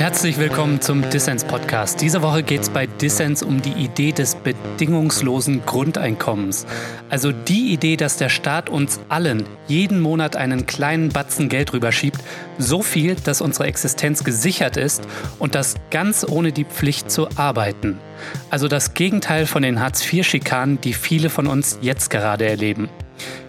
Herzlich willkommen zum Dissens Podcast. Diese Woche geht es bei Dissens um die Idee des bedingungslosen Grundeinkommens. Also die Idee, dass der Staat uns allen jeden Monat einen kleinen Batzen Geld rüberschiebt, so viel, dass unsere Existenz gesichert ist und das ganz ohne die Pflicht zu arbeiten. Also das Gegenteil von den Hartz-IV-Schikanen, die viele von uns jetzt gerade erleben.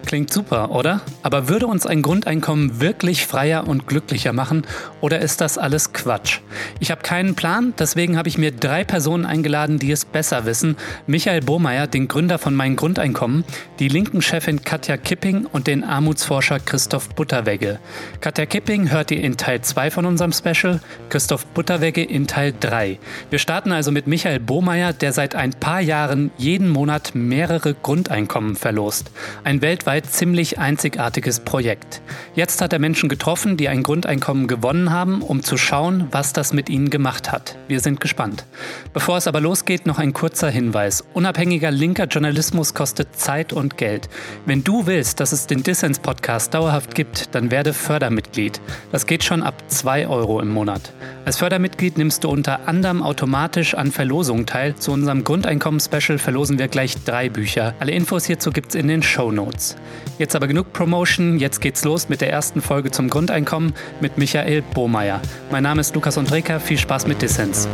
Klingt super, oder? Aber würde uns ein Grundeinkommen wirklich freier und glücklicher machen oder ist das alles Quatsch? Ich habe keinen Plan, deswegen habe ich mir drei Personen eingeladen, die es besser wissen. Michael Bohmeier, den Gründer von Mein Grundeinkommen, die linken Chefin Katja Kipping und den Armutsforscher Christoph Butterwegge. Katja Kipping hört ihr in Teil 2 von unserem Special, Christoph Butterwegge in Teil 3. Wir starten also mit Michael Bohmeier, der seit ein paar Jahren jeden Monat mehrere Grundeinkommen verlost. Ein weltweit ziemlich einzigartiges Projekt. Jetzt hat er Menschen getroffen, die ein Grundeinkommen gewonnen haben, um zu schauen, was das mit ihnen gemacht hat. Wir sind gespannt. Bevor es aber losgeht, noch ein kurzer Hinweis. Unabhängiger linker Journalismus kostet Zeit und Geld. Wenn du willst, dass es den Dissens Podcast dauerhaft gibt, dann werde Fördermitglied. Das geht schon ab 2 Euro im Monat. Als Fördermitglied nimmst du unter anderem automatisch an Verlosungen teil. Zu unserem Grundeinkommen-Special verlosen wir gleich drei Bücher. Alle Infos hierzu gibt es in den Show Notes. Jetzt aber genug Promotion, jetzt geht's los mit der ersten Folge zum Grundeinkommen mit Michael Bohmeier. Mein Name ist Lukas Andreka, viel Spaß mit Dissens.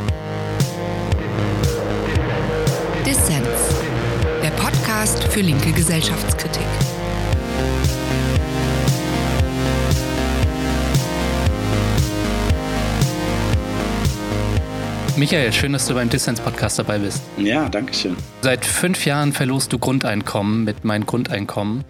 Dissens, der Podcast für linke Gesellschaftskritik. Michael, schön, dass du beim Dissens Podcast dabei bist. Ja, danke schön. Seit fünf Jahren verlost du Grundeinkommen mit Mein Grundeinkommen.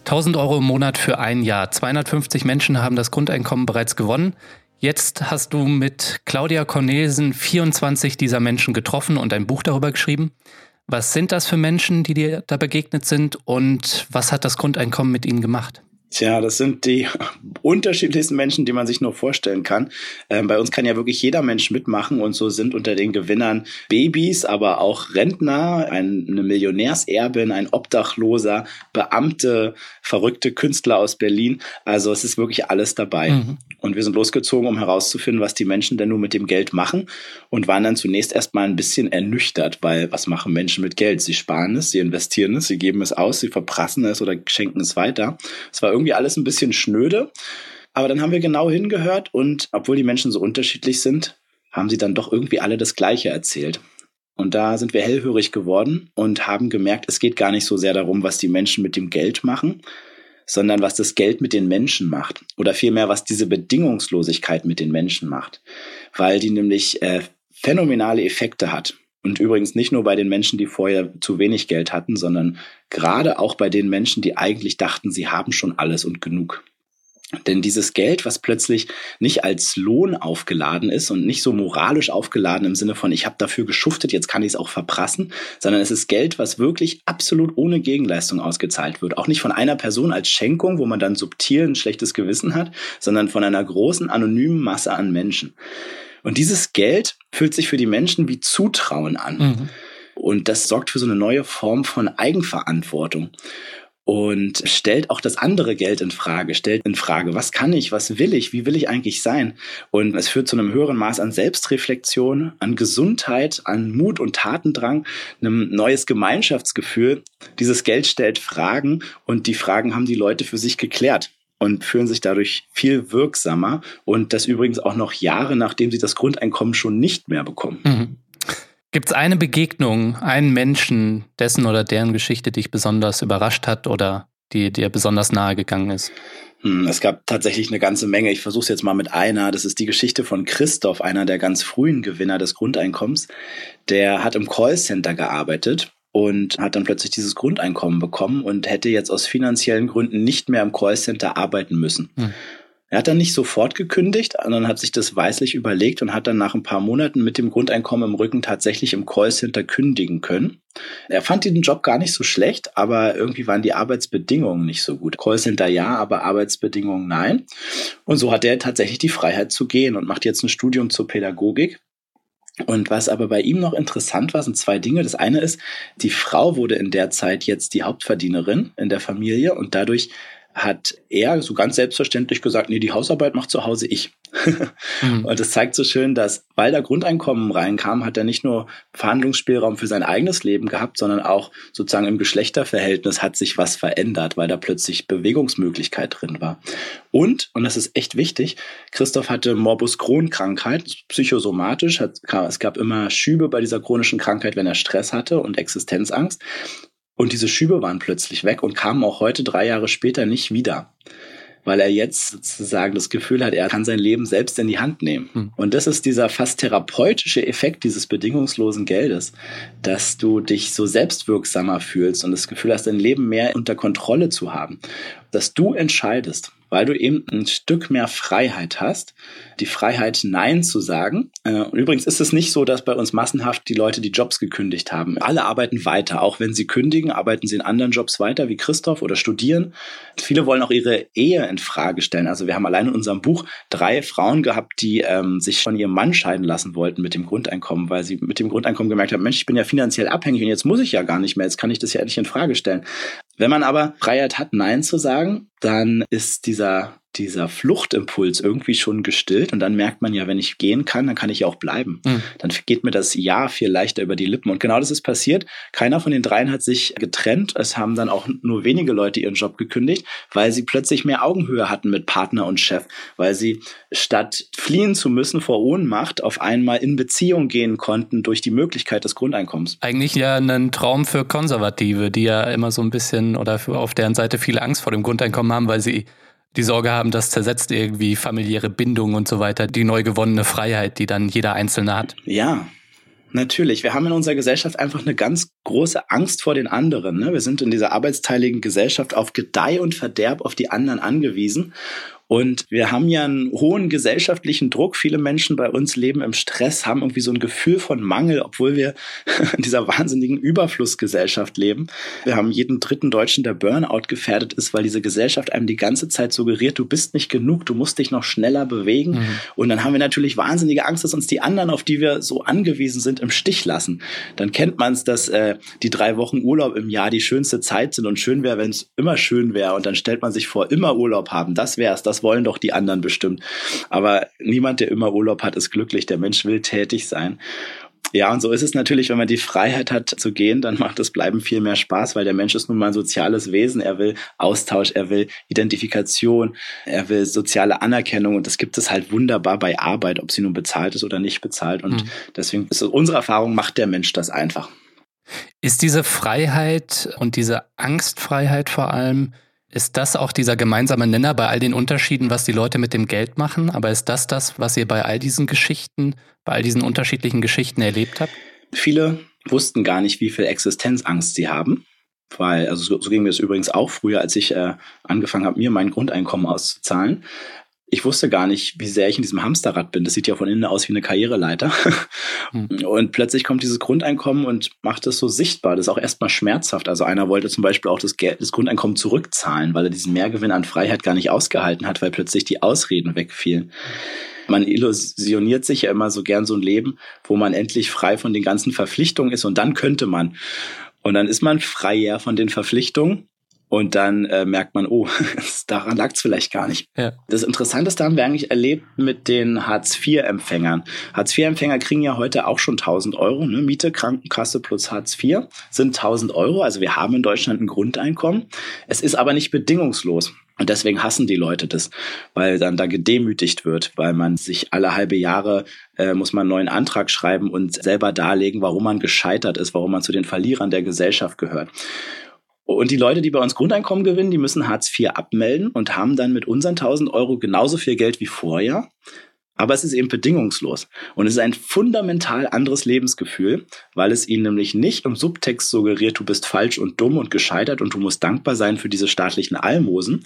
1000 Euro im Monat für ein Jahr. 250 Menschen haben das Grundeinkommen bereits gewonnen. Jetzt hast du mit Claudia Cornelsen 24 dieser Menschen getroffen und ein Buch darüber geschrieben. Was sind das für Menschen, die dir da begegnet sind und was hat das Grundeinkommen mit ihnen gemacht? Tja, das sind die unterschiedlichsten Menschen, die man sich nur vorstellen kann. Ähm, bei uns kann ja wirklich jeder Mensch mitmachen und so sind unter den Gewinnern Babys, aber auch Rentner, eine Millionärserbin, ein Obdachloser, Beamte, verrückte Künstler aus Berlin. Also es ist wirklich alles dabei. Mhm. Und wir sind losgezogen, um herauszufinden, was die Menschen denn nun mit dem Geld machen und waren dann zunächst erstmal ein bisschen ernüchtert, weil was machen Menschen mit Geld? Sie sparen es, sie investieren es, sie geben es aus, sie verprassen es oder schenken es weiter. Es war irgendwie alles ein bisschen schnöde. Aber dann haben wir genau hingehört und obwohl die Menschen so unterschiedlich sind, haben sie dann doch irgendwie alle das Gleiche erzählt. Und da sind wir hellhörig geworden und haben gemerkt, es geht gar nicht so sehr darum, was die Menschen mit dem Geld machen, sondern was das Geld mit den Menschen macht. Oder vielmehr, was diese Bedingungslosigkeit mit den Menschen macht. Weil die nämlich äh, phänomenale Effekte hat. Und übrigens nicht nur bei den Menschen, die vorher zu wenig Geld hatten, sondern gerade auch bei den Menschen, die eigentlich dachten, sie haben schon alles und genug. Denn dieses Geld, was plötzlich nicht als Lohn aufgeladen ist und nicht so moralisch aufgeladen im Sinne von, ich habe dafür geschuftet, jetzt kann ich es auch verprassen, sondern es ist Geld, was wirklich absolut ohne Gegenleistung ausgezahlt wird. Auch nicht von einer Person als Schenkung, wo man dann subtil ein schlechtes Gewissen hat, sondern von einer großen anonymen Masse an Menschen. Und dieses Geld fühlt sich für die Menschen wie Zutrauen an. Mhm. Und das sorgt für so eine neue Form von Eigenverantwortung und stellt auch das andere Geld in Frage, stellt in Frage, was kann ich, was will ich, wie will ich eigentlich sein? Und es führt zu einem höheren Maß an Selbstreflexion, an Gesundheit, an Mut und Tatendrang, einem neues Gemeinschaftsgefühl. Dieses Geld stellt Fragen und die Fragen haben die Leute für sich geklärt und fühlen sich dadurch viel wirksamer und das übrigens auch noch Jahre, nachdem sie das Grundeinkommen schon nicht mehr bekommen. Mhm. Gibt es eine Begegnung, einen Menschen, dessen oder deren Geschichte dich besonders überrascht hat oder die dir besonders nahe gegangen ist? Hm, es gab tatsächlich eine ganze Menge. Ich versuche es jetzt mal mit einer. Das ist die Geschichte von Christoph, einer der ganz frühen Gewinner des Grundeinkommens. Der hat im Callcenter gearbeitet und hat dann plötzlich dieses Grundeinkommen bekommen und hätte jetzt aus finanziellen Gründen nicht mehr im Callcenter arbeiten müssen. Hm. Er hat dann nicht sofort gekündigt, sondern hat sich das weislich überlegt und hat dann nach ein paar Monaten mit dem Grundeinkommen im Rücken tatsächlich im Callcenter kündigen können. Er fand diesen Job gar nicht so schlecht, aber irgendwie waren die Arbeitsbedingungen nicht so gut. Callcenter ja, aber Arbeitsbedingungen nein. Und so hat er tatsächlich die Freiheit zu gehen und macht jetzt ein Studium zur Pädagogik und was aber bei ihm noch interessant war, sind zwei Dinge. Das eine ist, die Frau wurde in der Zeit jetzt die Hauptverdienerin in der Familie und dadurch hat er so ganz selbstverständlich gesagt, nee, die Hausarbeit macht zu Hause ich. mhm. Und das zeigt so schön, dass, weil da Grundeinkommen reinkam, hat er nicht nur Verhandlungsspielraum für sein eigenes Leben gehabt, sondern auch sozusagen im Geschlechterverhältnis hat sich was verändert, weil da plötzlich Bewegungsmöglichkeit drin war. Und, und das ist echt wichtig, Christoph hatte Morbus Crohn-Krankheit, psychosomatisch, hat, es gab immer Schübe bei dieser chronischen Krankheit, wenn er Stress hatte und Existenzangst. Und diese Schübe waren plötzlich weg und kamen auch heute, drei Jahre später, nicht wieder. Weil er jetzt sozusagen das Gefühl hat, er kann sein Leben selbst in die Hand nehmen. Hm. Und das ist dieser fast therapeutische Effekt dieses bedingungslosen Geldes, dass du dich so selbstwirksamer fühlst und das Gefühl hast, dein Leben mehr unter Kontrolle zu haben. Dass du entscheidest, weil du eben ein Stück mehr Freiheit hast, die Freiheit Nein zu sagen. Äh, und übrigens ist es nicht so, dass bei uns massenhaft die Leute die Jobs gekündigt haben. Alle arbeiten weiter. Auch wenn sie kündigen, arbeiten sie in anderen Jobs weiter, wie Christoph oder studieren. Viele wollen auch ihre Ehe in Frage stellen. Also wir haben allein in unserem Buch drei Frauen gehabt, die ähm, sich von ihrem Mann scheiden lassen wollten mit dem Grundeinkommen, weil sie mit dem Grundeinkommen gemerkt haben, Mensch, ich bin ja finanziell abhängig und jetzt muss ich ja gar nicht mehr. Jetzt kann ich das ja endlich in Frage stellen. Wenn man aber Freiheit hat, Nein zu sagen, dann ist dieser dieser Fluchtimpuls irgendwie schon gestillt und dann merkt man ja, wenn ich gehen kann, dann kann ich ja auch bleiben. Mhm. Dann geht mir das Ja viel leichter über die Lippen. Und genau das ist passiert. Keiner von den dreien hat sich getrennt. Es haben dann auch nur wenige Leute ihren Job gekündigt, weil sie plötzlich mehr Augenhöhe hatten mit Partner und Chef, weil sie statt fliehen zu müssen vor Ohnmacht auf einmal in Beziehung gehen konnten durch die Möglichkeit des Grundeinkommens. Eigentlich ja ein Traum für Konservative, die ja immer so ein bisschen oder auf deren Seite viele Angst vor dem Grundeinkommen haben, weil sie die Sorge haben, das zersetzt irgendwie familiäre Bindungen und so weiter, die neu gewonnene Freiheit, die dann jeder Einzelne hat. Ja, Natürlich. Wir haben in unserer Gesellschaft einfach eine ganz große Angst vor den anderen. Ne? Wir sind in dieser arbeitsteiligen Gesellschaft auf Gedeih und Verderb auf die anderen angewiesen. Und wir haben ja einen hohen gesellschaftlichen Druck. Viele Menschen bei uns leben im Stress, haben irgendwie so ein Gefühl von Mangel, obwohl wir in dieser wahnsinnigen Überflussgesellschaft leben. Wir haben jeden dritten Deutschen, der Burnout gefährdet ist, weil diese Gesellschaft einem die ganze Zeit suggeriert, du bist nicht genug, du musst dich noch schneller bewegen. Mhm. Und dann haben wir natürlich wahnsinnige Angst, dass uns die anderen, auf die wir so angewiesen sind, im Stich lassen. Dann kennt man es, dass äh, die drei Wochen Urlaub im Jahr die schönste Zeit sind und schön wäre, wenn es immer schön wäre. Und dann stellt man sich vor, immer Urlaub haben, das wäre es, das das wollen doch die anderen bestimmt. Aber niemand, der immer Urlaub hat, ist glücklich. Der Mensch will tätig sein. Ja, und so ist es natürlich, wenn man die Freiheit hat zu gehen, dann macht das Bleiben viel mehr Spaß, weil der Mensch ist nun mal ein soziales Wesen. Er will Austausch, er will Identifikation, er will soziale Anerkennung und das gibt es halt wunderbar bei Arbeit, ob sie nun bezahlt ist oder nicht bezahlt. Und mhm. deswegen ist unsere Erfahrung, macht der Mensch das einfach. Ist diese Freiheit und diese Angstfreiheit vor allem ist das auch dieser gemeinsame Nenner bei all den Unterschieden, was die Leute mit dem Geld machen? Aber ist das das, was ihr bei all diesen Geschichten, bei all diesen unterschiedlichen Geschichten erlebt habt? Viele wussten gar nicht, wie viel Existenzangst sie haben. Weil, also so, ging mir es übrigens auch früher, als ich äh, angefangen habe, mir mein Grundeinkommen auszuzahlen ich wusste gar nicht, wie sehr ich in diesem Hamsterrad bin. Das sieht ja von innen aus wie eine Karriereleiter. Mhm. Und plötzlich kommt dieses Grundeinkommen und macht es so sichtbar. Das ist auch erstmal schmerzhaft. Also einer wollte zum Beispiel auch das, Geld, das Grundeinkommen zurückzahlen, weil er diesen Mehrgewinn an Freiheit gar nicht ausgehalten hat, weil plötzlich die Ausreden wegfielen. Man illusioniert sich ja immer so gern so ein Leben, wo man endlich frei von den ganzen Verpflichtungen ist und dann könnte man. Und dann ist man freier von den Verpflichtungen und dann äh, merkt man, oh, daran lag es vielleicht gar nicht. Ja. Das Interessanteste haben wir eigentlich erlebt mit den Hartz-IV-Empfängern. Hartz-IV-Empfänger kriegen ja heute auch schon 1000 Euro. Ne? Miete, Krankenkasse plus Hartz IV sind 1000 Euro. Also wir haben in Deutschland ein Grundeinkommen. Es ist aber nicht bedingungslos. Und deswegen hassen die Leute das, weil dann da gedemütigt wird, weil man sich alle halbe Jahre äh, muss man einen neuen Antrag schreiben und selber darlegen, warum man gescheitert ist, warum man zu den Verlierern der Gesellschaft gehört. Und die Leute, die bei uns Grundeinkommen gewinnen, die müssen Hartz IV abmelden und haben dann mit unseren 1000 Euro genauso viel Geld wie vorher. Aber es ist eben bedingungslos. Und es ist ein fundamental anderes Lebensgefühl, weil es ihnen nämlich nicht im Subtext suggeriert, du bist falsch und dumm und gescheitert und du musst dankbar sein für diese staatlichen Almosen,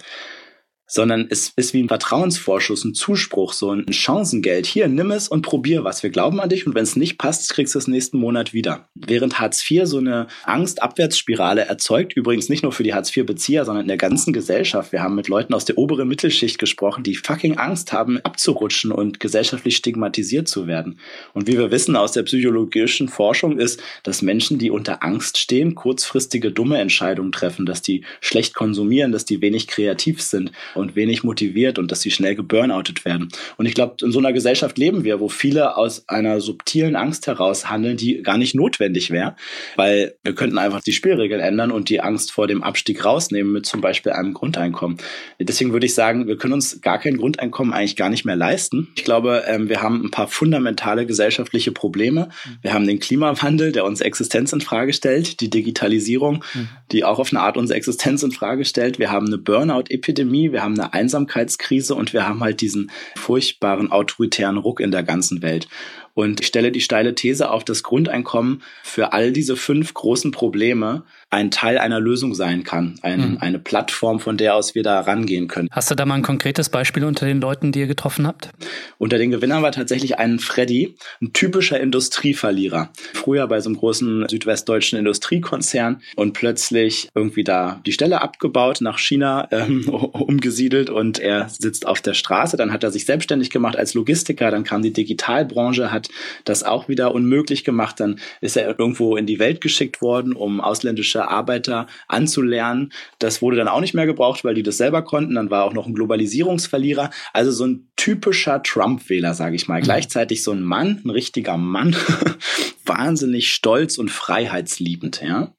sondern es ist wie ein Vertrauensvorschuss, ein Zuspruch, so ein Chancengeld. Hier, nimm es und probier was. Wir glauben an dich und wenn es nicht passt, kriegst du es nächsten Monat wieder. Während Hartz IV so eine Angst-Abwärtsspirale erzeugt, übrigens nicht nur für die Hartz IV-Bezieher, sondern in der ganzen Gesellschaft. Wir haben mit Leuten aus der oberen Mittelschicht gesprochen, die fucking Angst haben, abzurutschen und gesellschaftlich stigmatisiert zu werden. Und wie wir wissen aus der psychologischen Forschung ist, dass Menschen, die unter Angst stehen, kurzfristige dumme Entscheidungen treffen, dass die schlecht konsumieren, dass die wenig kreativ sind wenig motiviert und dass sie schnell geburnoutet werden. Und ich glaube, in so einer Gesellschaft leben wir, wo viele aus einer subtilen Angst heraus handeln, die gar nicht notwendig wäre, weil wir könnten einfach die Spielregeln ändern und die Angst vor dem Abstieg rausnehmen mit zum Beispiel einem Grundeinkommen. Deswegen würde ich sagen, wir können uns gar kein Grundeinkommen eigentlich gar nicht mehr leisten. Ich glaube, ähm, wir haben ein paar fundamentale gesellschaftliche Probleme. Wir haben den Klimawandel, der unsere Existenz in Frage stellt, die Digitalisierung, mhm. die auch auf eine Art unsere Existenz in Frage stellt. Wir haben eine Burnout-Epidemie, wir haben eine Einsamkeitskrise und wir haben halt diesen furchtbaren autoritären Ruck in der ganzen Welt. Und ich stelle die steile These auf, dass Grundeinkommen für all diese fünf großen Probleme ein Teil einer Lösung sein kann. Ein, mhm. Eine Plattform, von der aus wir da rangehen können. Hast du da mal ein konkretes Beispiel unter den Leuten, die ihr getroffen habt? Unter den Gewinnern war tatsächlich ein Freddy, ein typischer Industrieverlierer. Früher bei so einem großen südwestdeutschen Industriekonzern und plötzlich irgendwie da die Stelle abgebaut, nach China ähm, umgesiedelt und er sitzt auf der Straße. Dann hat er sich selbstständig gemacht als Logistiker. Dann kam die Digitalbranche, hat das auch wieder unmöglich gemacht. Dann ist er irgendwo in die Welt geschickt worden, um ausländische Arbeiter anzulernen. Das wurde dann auch nicht mehr gebraucht, weil die das selber konnten. Dann war auch noch ein Globalisierungsverlierer. Also so ein typischer Trump-Wähler, sage ich mal. Mhm. Gleichzeitig so ein Mann, ein richtiger Mann, wahnsinnig stolz und freiheitsliebend, ja.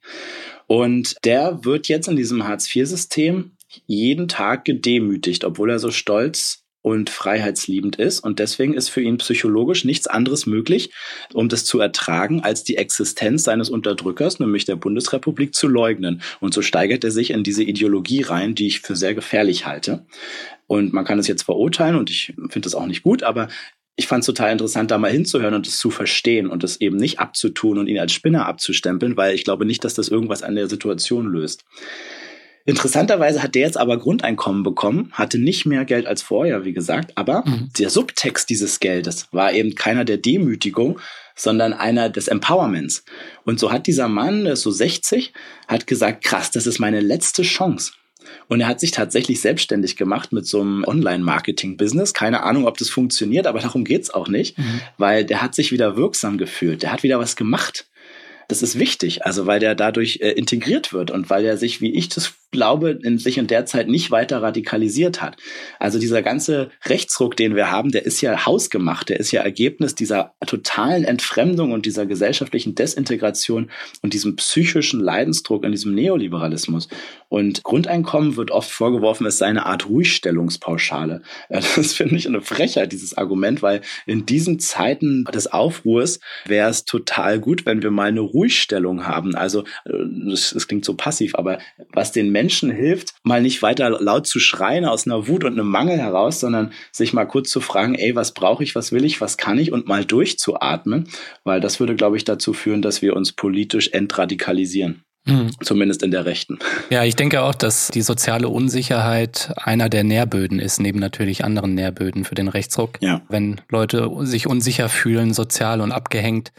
Und der wird jetzt in diesem Hartz-IV-System jeden Tag gedemütigt, obwohl er so stolz und freiheitsliebend ist. Und deswegen ist für ihn psychologisch nichts anderes möglich, um das zu ertragen, als die Existenz seines Unterdrückers, nämlich der Bundesrepublik, zu leugnen. Und so steigert er sich in diese Ideologie rein, die ich für sehr gefährlich halte. Und man kann es jetzt verurteilen und ich finde das auch nicht gut, aber ich fand es total interessant, da mal hinzuhören und es zu verstehen und es eben nicht abzutun und ihn als Spinner abzustempeln, weil ich glaube nicht, dass das irgendwas an der Situation löst. Interessanterweise hat der jetzt aber Grundeinkommen bekommen, hatte nicht mehr Geld als vorher, wie gesagt, aber mhm. der Subtext dieses Geldes war eben keiner der Demütigung, sondern einer des Empowerments. Und so hat dieser Mann, der ist so 60, hat gesagt, krass, das ist meine letzte Chance. Und er hat sich tatsächlich selbstständig gemacht mit so einem Online-Marketing-Business. Keine Ahnung, ob das funktioniert, aber darum geht's auch nicht, mhm. weil der hat sich wieder wirksam gefühlt. Der hat wieder was gemacht. Das ist wichtig, also weil der dadurch äh, integriert wird und weil er sich, wie ich das glaube, in sich in der Zeit nicht weiter radikalisiert hat. Also dieser ganze Rechtsruck, den wir haben, der ist ja hausgemacht, der ist ja Ergebnis dieser totalen Entfremdung und dieser gesellschaftlichen Desintegration und diesem psychischen Leidensdruck in diesem Neoliberalismus. Und Grundeinkommen wird oft vorgeworfen, es sei eine Art Ruhigstellungspauschale. Das finde ich eine Frechheit, dieses Argument, weil in diesen Zeiten des Aufruhrs wäre es total gut, wenn wir mal eine Ruhigstellung haben. Also, es äh, klingt so passiv, aber was den Menschen Menschen hilft, mal nicht weiter laut zu schreien aus einer Wut und einem Mangel heraus, sondern sich mal kurz zu fragen, ey, was brauche ich, was will ich, was kann ich und mal durchzuatmen, weil das würde, glaube ich, dazu führen, dass wir uns politisch entradikalisieren. Mhm. Zumindest in der Rechten. Ja, ich denke auch, dass die soziale Unsicherheit einer der Nährböden ist, neben natürlich anderen Nährböden für den Rechtsruck. Ja. Wenn Leute sich unsicher fühlen, sozial und abgehängt,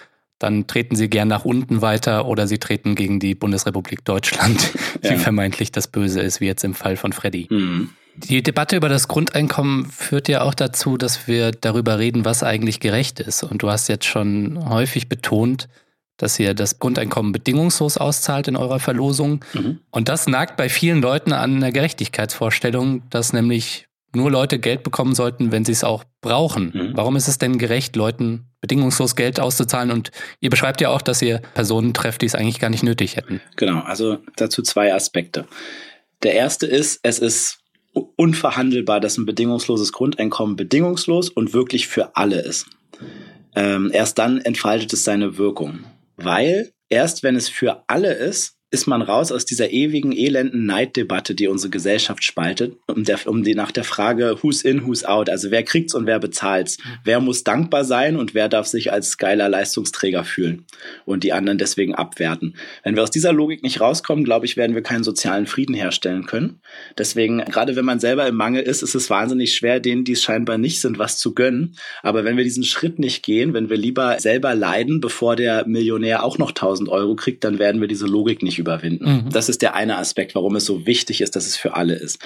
dann treten sie gern nach unten weiter oder sie treten gegen die Bundesrepublik Deutschland, die ja. vermeintlich das Böse ist, wie jetzt im Fall von Freddy. Mhm. Die Debatte über das Grundeinkommen führt ja auch dazu, dass wir darüber reden, was eigentlich gerecht ist. Und du hast jetzt schon häufig betont, dass ihr das Grundeinkommen bedingungslos auszahlt in eurer Verlosung. Mhm. Und das nagt bei vielen Leuten an einer Gerechtigkeitsvorstellung, dass nämlich nur Leute Geld bekommen sollten, wenn sie es auch brauchen. Mhm. Warum ist es denn gerecht, Leuten bedingungslos Geld auszuzahlen? Und ihr beschreibt ja auch, dass ihr Personen trefft, die es eigentlich gar nicht nötig hätten. Genau, also dazu zwei Aspekte. Der erste ist, es ist unverhandelbar, dass ein bedingungsloses Grundeinkommen bedingungslos und wirklich für alle ist. Ähm, erst dann entfaltet es seine Wirkung. Weil erst wenn es für alle ist, ist man raus aus dieser ewigen, elenden Neiddebatte, die unsere Gesellschaft spaltet, um, der, um die nach der Frage, who's in, who's out, also wer kriegt's und wer bezahlt's. Wer muss dankbar sein und wer darf sich als geiler Leistungsträger fühlen und die anderen deswegen abwerten. Wenn wir aus dieser Logik nicht rauskommen, glaube ich, werden wir keinen sozialen Frieden herstellen können. Deswegen, gerade wenn man selber im Mangel ist, ist es wahnsinnig schwer, denen, die es scheinbar nicht sind, was zu gönnen. Aber wenn wir diesen Schritt nicht gehen, wenn wir lieber selber leiden, bevor der Millionär auch noch 1000 Euro kriegt, dann werden wir diese Logik nicht überwinden. Mhm. Das ist der eine Aspekt, warum es so wichtig ist, dass es für alle ist.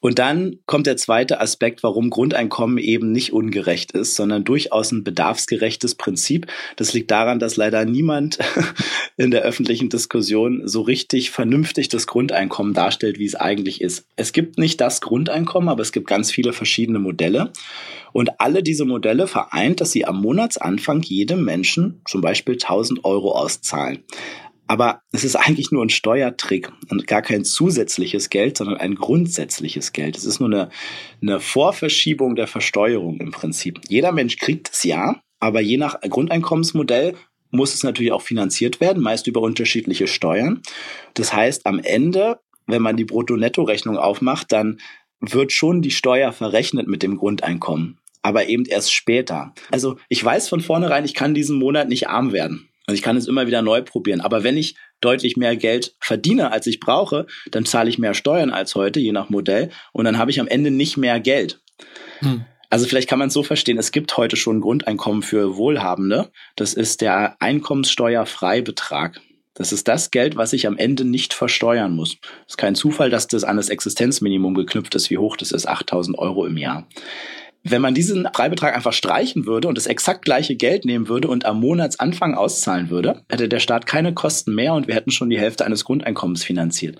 Und dann kommt der zweite Aspekt, warum Grundeinkommen eben nicht ungerecht ist, sondern durchaus ein bedarfsgerechtes Prinzip. Das liegt daran, dass leider niemand in der öffentlichen Diskussion so richtig vernünftig das Grundeinkommen darstellt, wie es eigentlich ist. Es gibt nicht das Grundeinkommen, aber es gibt ganz viele verschiedene Modelle. Und alle diese Modelle vereint, dass sie am Monatsanfang jedem Menschen zum Beispiel 1000 Euro auszahlen. Aber es ist eigentlich nur ein Steuertrick und gar kein zusätzliches Geld, sondern ein grundsätzliches Geld. Es ist nur eine, eine Vorverschiebung der Versteuerung im Prinzip. Jeder Mensch kriegt es ja, aber je nach Grundeinkommensmodell muss es natürlich auch finanziert werden, meist über unterschiedliche Steuern. Das heißt, am Ende, wenn man die Brutto-Netto-Rechnung aufmacht, dann wird schon die Steuer verrechnet mit dem Grundeinkommen, aber eben erst später. Also ich weiß von vornherein, ich kann diesen Monat nicht arm werden. Also ich kann es immer wieder neu probieren. Aber wenn ich deutlich mehr Geld verdiene, als ich brauche, dann zahle ich mehr Steuern als heute, je nach Modell. Und dann habe ich am Ende nicht mehr Geld. Hm. Also vielleicht kann man es so verstehen, es gibt heute schon ein Grundeinkommen für Wohlhabende. Das ist der Einkommenssteuerfreibetrag. Das ist das Geld, was ich am Ende nicht versteuern muss. Es ist kein Zufall, dass das an das Existenzminimum geknüpft ist. Wie hoch das ist? 8000 Euro im Jahr. Wenn man diesen Freibetrag einfach streichen würde und das exakt gleiche Geld nehmen würde und am Monatsanfang auszahlen würde, hätte der Staat keine Kosten mehr und wir hätten schon die Hälfte eines Grundeinkommens finanziert.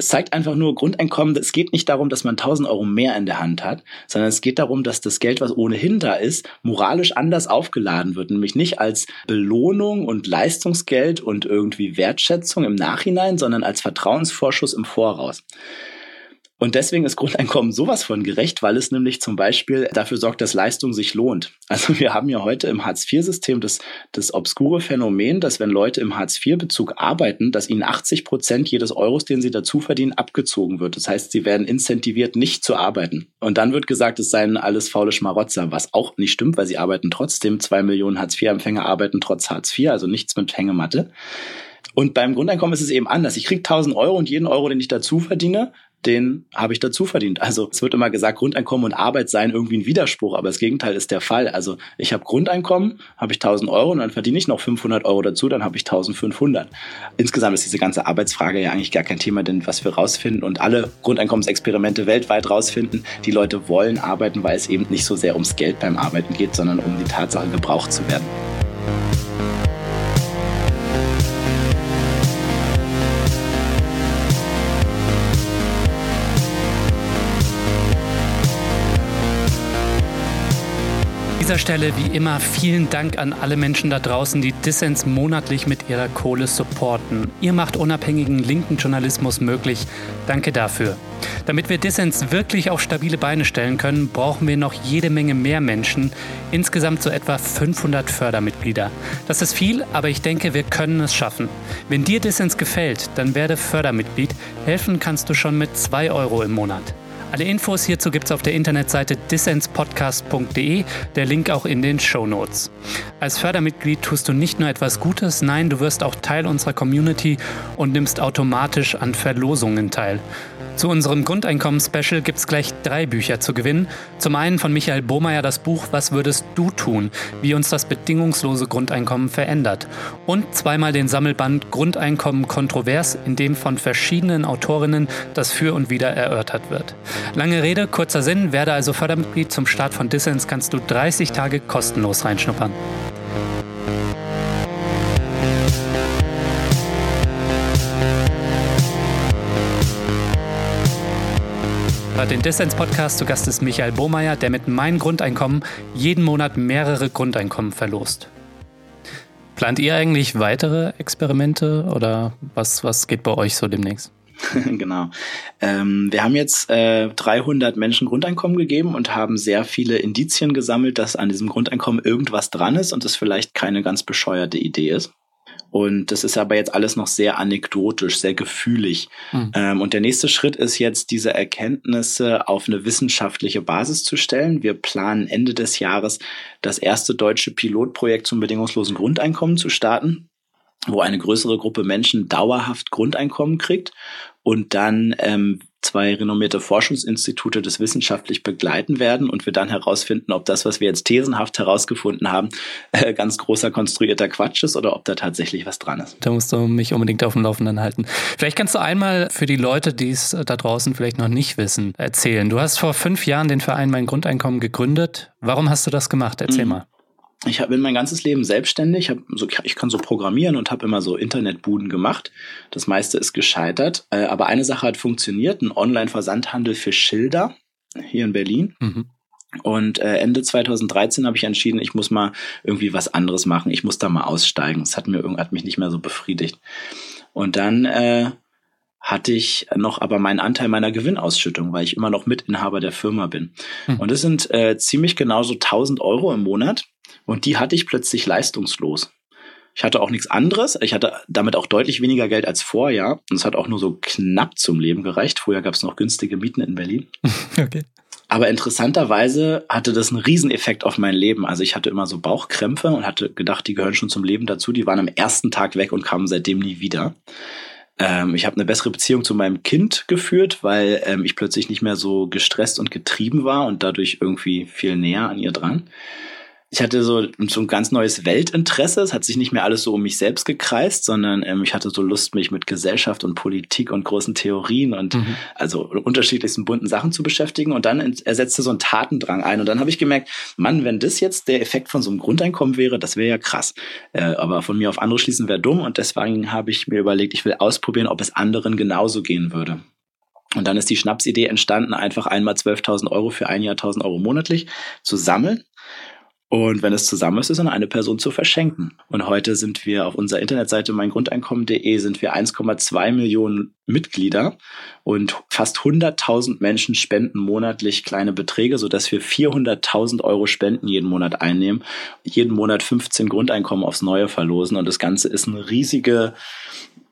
Es zeigt einfach nur Grundeinkommen. Es geht nicht darum, dass man 1000 Euro mehr in der Hand hat, sondern es geht darum, dass das Geld, was ohnehin da ist, moralisch anders aufgeladen wird. Nämlich nicht als Belohnung und Leistungsgeld und irgendwie Wertschätzung im Nachhinein, sondern als Vertrauensvorschuss im Voraus. Und deswegen ist Grundeinkommen sowas von gerecht, weil es nämlich zum Beispiel dafür sorgt, dass Leistung sich lohnt. Also wir haben ja heute im Hartz-IV-System das, das obskure Phänomen, dass wenn Leute im Hartz-IV-Bezug arbeiten, dass ihnen 80 Prozent jedes Euros, den sie dazu verdienen, abgezogen wird. Das heißt, sie werden incentiviert, nicht zu arbeiten. Und dann wird gesagt, es seien alles faule Schmarotzer, was auch nicht stimmt, weil sie arbeiten trotzdem. Zwei Millionen Hartz-IV-Empfänger arbeiten trotz Hartz IV, also nichts mit Hängematte. Und beim Grundeinkommen ist es eben anders. Ich kriege 1000 Euro und jeden Euro, den ich dazu verdiene, den habe ich dazu verdient. Also es wird immer gesagt, Grundeinkommen und Arbeit seien irgendwie ein Widerspruch, aber das Gegenteil ist der Fall. Also ich habe Grundeinkommen, habe ich 1000 Euro und dann verdiene ich noch 500 Euro dazu, dann habe ich 1500. Insgesamt ist diese ganze Arbeitsfrage ja eigentlich gar kein Thema, denn was wir rausfinden und alle Grundeinkommensexperimente weltweit rausfinden, die Leute wollen arbeiten, weil es eben nicht so sehr ums Geld beim Arbeiten geht, sondern um die Tatsache, gebraucht zu werden. Dieser Stelle wie immer vielen Dank an alle Menschen da draußen, die Dissens monatlich mit ihrer Kohle supporten. Ihr macht unabhängigen linken Journalismus möglich. Danke dafür. Damit wir Dissens wirklich auf stabile Beine stellen können, brauchen wir noch jede Menge mehr Menschen. Insgesamt so etwa 500 Fördermitglieder. Das ist viel, aber ich denke, wir können es schaffen. Wenn dir Dissens gefällt, dann werde Fördermitglied. Helfen kannst du schon mit 2 Euro im Monat. Alle Infos hierzu gibt es auf der Internetseite dissenspodcast.de, der Link auch in den Show Notes. Als Fördermitglied tust du nicht nur etwas Gutes, nein, du wirst auch Teil unserer Community und nimmst automatisch an Verlosungen teil. Zu unserem Grundeinkommen-Special gibt es gleich drei Bücher zu gewinnen. Zum einen von Michael Bohmeier das Buch Was würdest du tun? Wie uns das bedingungslose Grundeinkommen verändert. Und zweimal den Sammelband Grundeinkommen kontrovers, in dem von verschiedenen Autorinnen das Für und Wider erörtert wird. Lange Rede, kurzer Sinn, werde also Fördermitglied zum Start von Dissens kannst du 30 Tage kostenlos reinschnuppern. Hört den Dissens-Podcast. Zu Gast ist Michael Bohmeier, der mit Mein Grundeinkommen jeden Monat mehrere Grundeinkommen verlost. Plant ihr eigentlich weitere Experimente oder was, was geht bei euch so demnächst? genau. Ähm, wir haben jetzt äh, 300 Menschen Grundeinkommen gegeben und haben sehr viele Indizien gesammelt, dass an diesem Grundeinkommen irgendwas dran ist und es vielleicht keine ganz bescheuerte Idee ist. Und das ist aber jetzt alles noch sehr anekdotisch, sehr gefühlig. Mhm. Ähm, und der nächste Schritt ist jetzt, diese Erkenntnisse auf eine wissenschaftliche Basis zu stellen. Wir planen Ende des Jahres das erste deutsche Pilotprojekt zum bedingungslosen Grundeinkommen zu starten wo eine größere Gruppe Menschen dauerhaft Grundeinkommen kriegt und dann ähm, zwei renommierte Forschungsinstitute das wissenschaftlich begleiten werden und wir dann herausfinden, ob das, was wir jetzt thesenhaft herausgefunden haben, äh, ganz großer konstruierter Quatsch ist oder ob da tatsächlich was dran ist. Da musst du mich unbedingt auf dem Laufenden halten. Vielleicht kannst du einmal für die Leute, die es da draußen vielleicht noch nicht wissen, erzählen. Du hast vor fünf Jahren den Verein Mein Grundeinkommen gegründet. Warum hast du das gemacht? Erzähl mhm. mal ich bin mein ganzes Leben selbstständig, hab so, ich kann so programmieren und habe immer so Internetbuden gemacht. Das meiste ist gescheitert, äh, aber eine Sache hat funktioniert, ein Online-Versandhandel für Schilder hier in Berlin. Mhm. Und äh, Ende 2013 habe ich entschieden, ich muss mal irgendwie was anderes machen. Ich muss da mal aussteigen. Es hat mir hat mich nicht mehr so befriedigt. Und dann äh, hatte ich noch aber meinen Anteil meiner Gewinnausschüttung, weil ich immer noch Mitinhaber der Firma bin. Mhm. Und das sind äh, ziemlich genau so 1000 Euro im Monat. Und die hatte ich plötzlich leistungslos. Ich hatte auch nichts anderes. Ich hatte damit auch deutlich weniger Geld als vorher. Und es hat auch nur so knapp zum Leben gereicht. Früher gab es noch günstige Mieten in Berlin. Okay. Aber interessanterweise hatte das einen Rieseneffekt auf mein Leben. Also ich hatte immer so Bauchkrämpfe und hatte gedacht, die gehören schon zum Leben dazu. Die waren am ersten Tag weg und kamen seitdem nie wieder. Ähm, ich habe eine bessere Beziehung zu meinem Kind geführt, weil ähm, ich plötzlich nicht mehr so gestresst und getrieben war und dadurch irgendwie viel näher an ihr dran ich hatte so, so ein ganz neues Weltinteresse. Es hat sich nicht mehr alles so um mich selbst gekreist, sondern ähm, ich hatte so Lust, mich mit Gesellschaft und Politik und großen Theorien und mhm. also unterschiedlichsten bunten Sachen zu beschäftigen. Und dann ersetzte so ein Tatendrang ein. Und dann habe ich gemerkt, Mann, wenn das jetzt der Effekt von so einem Grundeinkommen wäre, das wäre ja krass. Äh, aber von mir auf andere schließen wäre dumm. Und deswegen habe ich mir überlegt, ich will ausprobieren, ob es anderen genauso gehen würde. Und dann ist die Schnapsidee entstanden, einfach einmal 12.000 Euro für ein Jahr 1.000 Euro monatlich zu sammeln und wenn es zusammen ist, ist an eine Person zu verschenken. Und heute sind wir auf unserer Internetseite meingrundeinkommen.de sind wir 1,2 Millionen Mitglieder und fast 100.000 Menschen spenden monatlich kleine Beträge, sodass wir 400.000 Euro Spenden jeden Monat einnehmen, jeden Monat 15 Grundeinkommen aufs Neue verlosen. Und das Ganze ist eine riesige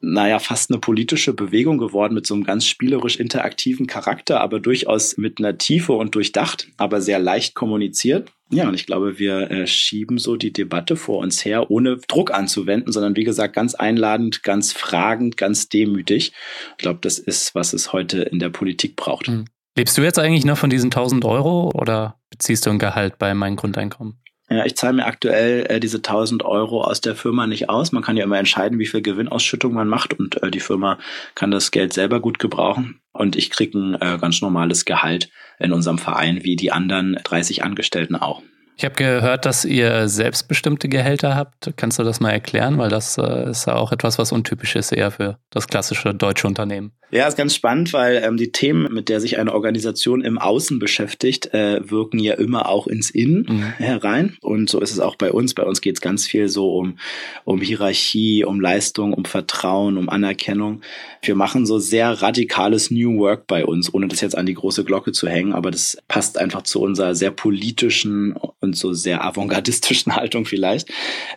naja, fast eine politische Bewegung geworden mit so einem ganz spielerisch interaktiven Charakter, aber durchaus mit einer Tiefe und durchdacht, aber sehr leicht kommuniziert. Ja, und ich glaube, wir äh, schieben so die Debatte vor uns her, ohne Druck anzuwenden, sondern wie gesagt, ganz einladend, ganz fragend, ganz demütig. Ich glaube, das ist, was es heute in der Politik braucht. Mhm. Lebst du jetzt eigentlich noch von diesen 1000 Euro oder beziehst du ein Gehalt bei meinem Grundeinkommen? Ja, ich zahle mir aktuell äh, diese 1000 Euro aus der Firma nicht aus. Man kann ja immer entscheiden, wie viel Gewinnausschüttung man macht und äh, die Firma kann das Geld selber gut gebrauchen. Und ich kriege ein äh, ganz normales Gehalt in unserem Verein, wie die anderen 30 Angestellten auch. Ich habe gehört, dass ihr selbstbestimmte Gehälter habt. Kannst du das mal erklären? Weil das äh, ist ja auch etwas, was untypisch ist eher für das klassische deutsche Unternehmen. Ja, ist ganz spannend, weil ähm, die Themen, mit der sich eine Organisation im Außen beschäftigt, äh, wirken ja immer auch ins Innen mhm. herein. Und so ist es auch bei uns. Bei uns geht es ganz viel so um, um Hierarchie, um Leistung, um Vertrauen, um Anerkennung. Wir machen so sehr radikales New Work bei uns, ohne das jetzt an die große Glocke zu hängen, aber das passt einfach zu unserer sehr politischen und so sehr avantgardistischen Haltung vielleicht.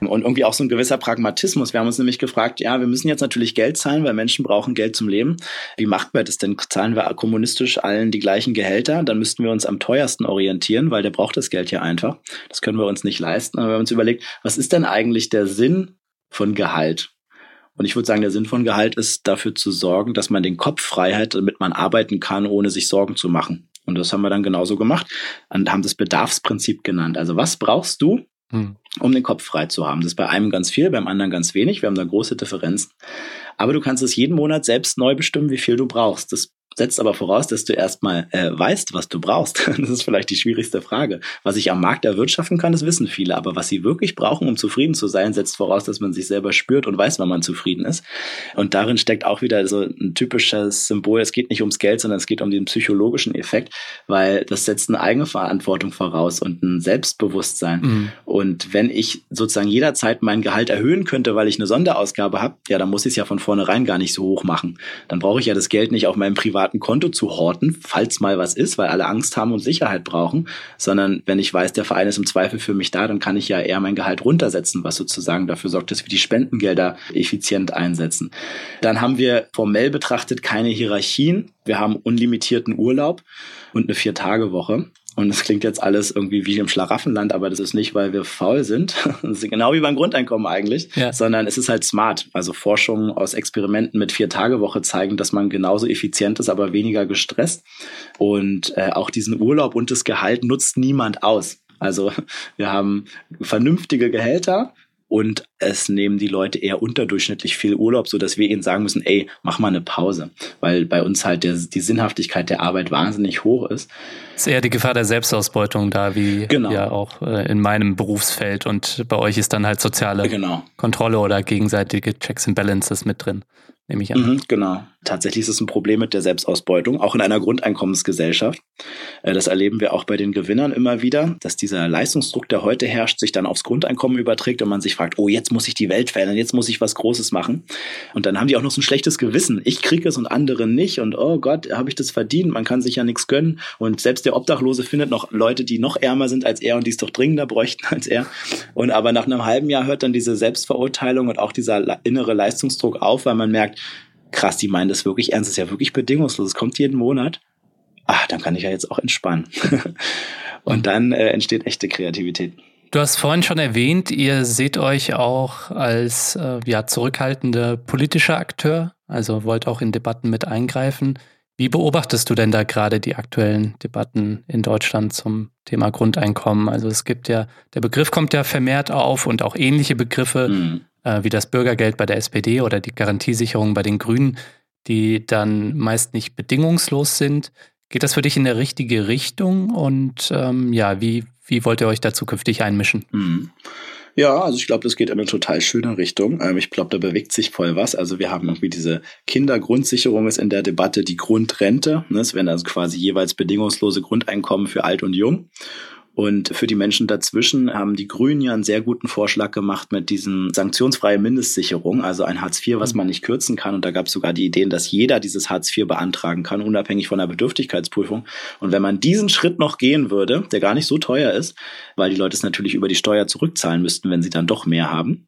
Und irgendwie auch so ein gewisser Pragmatismus. Wir haben uns nämlich gefragt, ja, wir müssen jetzt natürlich Geld zahlen, weil Menschen brauchen Geld zum Leben. Wie macht man das denn? Zahlen wir kommunistisch allen die gleichen Gehälter? Dann müssten wir uns am teuersten orientieren, weil der braucht das Geld ja einfach. Das können wir uns nicht leisten. Aber wir haben uns überlegt, was ist denn eigentlich der Sinn von Gehalt? Und ich würde sagen, der Sinn von Gehalt ist dafür zu sorgen, dass man den Kopf frei hat, damit man arbeiten kann, ohne sich Sorgen zu machen. Und das haben wir dann genauso gemacht und haben das Bedarfsprinzip genannt. Also was brauchst du, hm. um den Kopf frei zu haben? Das ist bei einem ganz viel, beim anderen ganz wenig. Wir haben da große Differenzen. Aber du kannst es jeden Monat selbst neu bestimmen, wie viel du brauchst. Das setzt aber voraus, dass du erstmal äh, weißt, was du brauchst. Das ist vielleicht die schwierigste Frage. Was ich am Markt erwirtschaften kann, das wissen viele. Aber was sie wirklich brauchen, um zufrieden zu sein, setzt voraus, dass man sich selber spürt und weiß, wann man zufrieden ist. Und darin steckt auch wieder so ein typisches Symbol. Es geht nicht ums Geld, sondern es geht um den psychologischen Effekt, weil das setzt eine eigene Verantwortung voraus und ein Selbstbewusstsein. Mhm. Und wenn ich sozusagen jederzeit mein Gehalt erhöhen könnte, weil ich eine Sonderausgabe habe, ja, dann muss ich es ja von vornherein gar nicht so hoch machen. Dann brauche ich ja das Geld nicht auf meinem privaten privaten Konto zu horten, falls mal was ist, weil alle Angst haben und Sicherheit brauchen, sondern wenn ich weiß, der Verein ist im Zweifel für mich da, dann kann ich ja eher mein Gehalt runtersetzen, was sozusagen dafür sorgt, dass wir die Spendengelder effizient einsetzen. Dann haben wir formell betrachtet keine Hierarchien. Wir haben unlimitierten Urlaub und eine Vier-Tage-Woche. Und es klingt jetzt alles irgendwie wie im Schlaraffenland, aber das ist nicht, weil wir faul sind. Das ist genau wie beim Grundeinkommen eigentlich, ja. sondern es ist halt smart. Also Forschungen aus Experimenten mit Vier-Tage-Woche zeigen, dass man genauso effizient ist, aber weniger gestresst. Und äh, auch diesen Urlaub und das Gehalt nutzt niemand aus. Also wir haben vernünftige Gehälter, und es nehmen die Leute eher unterdurchschnittlich viel Urlaub, so dass wir ihnen sagen müssen, ey, mach mal eine Pause, weil bei uns halt der, die Sinnhaftigkeit der Arbeit wahnsinnig hoch ist. Ist eher die Gefahr der Selbstausbeutung da, wie genau. ja auch äh, in meinem Berufsfeld und bei euch ist dann halt soziale genau. Kontrolle oder gegenseitige Checks and Balances mit drin nehme ich an. Mhm, genau. Tatsächlich ist es ein Problem mit der Selbstausbeutung, auch in einer Grundeinkommensgesellschaft. Äh, das erleben wir auch bei den Gewinnern immer wieder, dass dieser Leistungsdruck, der heute herrscht, sich dann aufs Grundeinkommen überträgt und man sich fragt, oh, jetzt muss ich die Welt verändern, jetzt muss ich was Großes machen. Und dann haben die auch noch so ein schlechtes Gewissen. Ich kriege es und andere nicht und oh Gott, habe ich das verdient? Man kann sich ja nichts gönnen. Und selbst der Obdachlose findet noch Leute, die noch ärmer sind als er und die es doch dringender bräuchten als er. Und aber nach einem halben Jahr hört dann diese Selbstverurteilung und auch dieser innere Leistungsdruck auf, weil man merkt, krass, die meinen das wirklich ernst, das ist ja wirklich bedingungslos, es kommt jeden Monat. Ah, dann kann ich ja jetzt auch entspannen. und dann äh, entsteht echte Kreativität. Du hast vorhin schon erwähnt, ihr seht euch auch als äh, ja, zurückhaltender politischer Akteur, also wollt auch in Debatten mit eingreifen. Wie beobachtest du denn da gerade die aktuellen Debatten in Deutschland zum Thema Grundeinkommen? Also es gibt ja, der Begriff kommt ja vermehrt auf und auch ähnliche Begriffe. Mhm äh, wie das Bürgergeld bei der SPD oder die Garantiesicherung bei den Grünen, die dann meist nicht bedingungslos sind. Geht das für dich in der richtige Richtung? Und ähm, ja, wie, wie wollt ihr euch da zukünftig einmischen? Mhm. Ja, also ich glaube, das geht in eine total schöne Richtung. Ähm, ich glaube, da bewegt sich voll was. Also wir haben irgendwie diese Kindergrundsicherung ist in der Debatte die Grundrente. Ne? Es werden also quasi jeweils bedingungslose Grundeinkommen für alt und jung. Und für die Menschen dazwischen haben die Grünen ja einen sehr guten Vorschlag gemacht mit diesen sanktionsfreie Mindestsicherung, also ein Hartz IV, was man nicht kürzen kann. Und da gab es sogar die Ideen, dass jeder dieses Hartz IV beantragen kann, unabhängig von der Bedürftigkeitsprüfung. Und wenn man diesen Schritt noch gehen würde, der gar nicht so teuer ist, weil die Leute es natürlich über die Steuer zurückzahlen müssten, wenn sie dann doch mehr haben,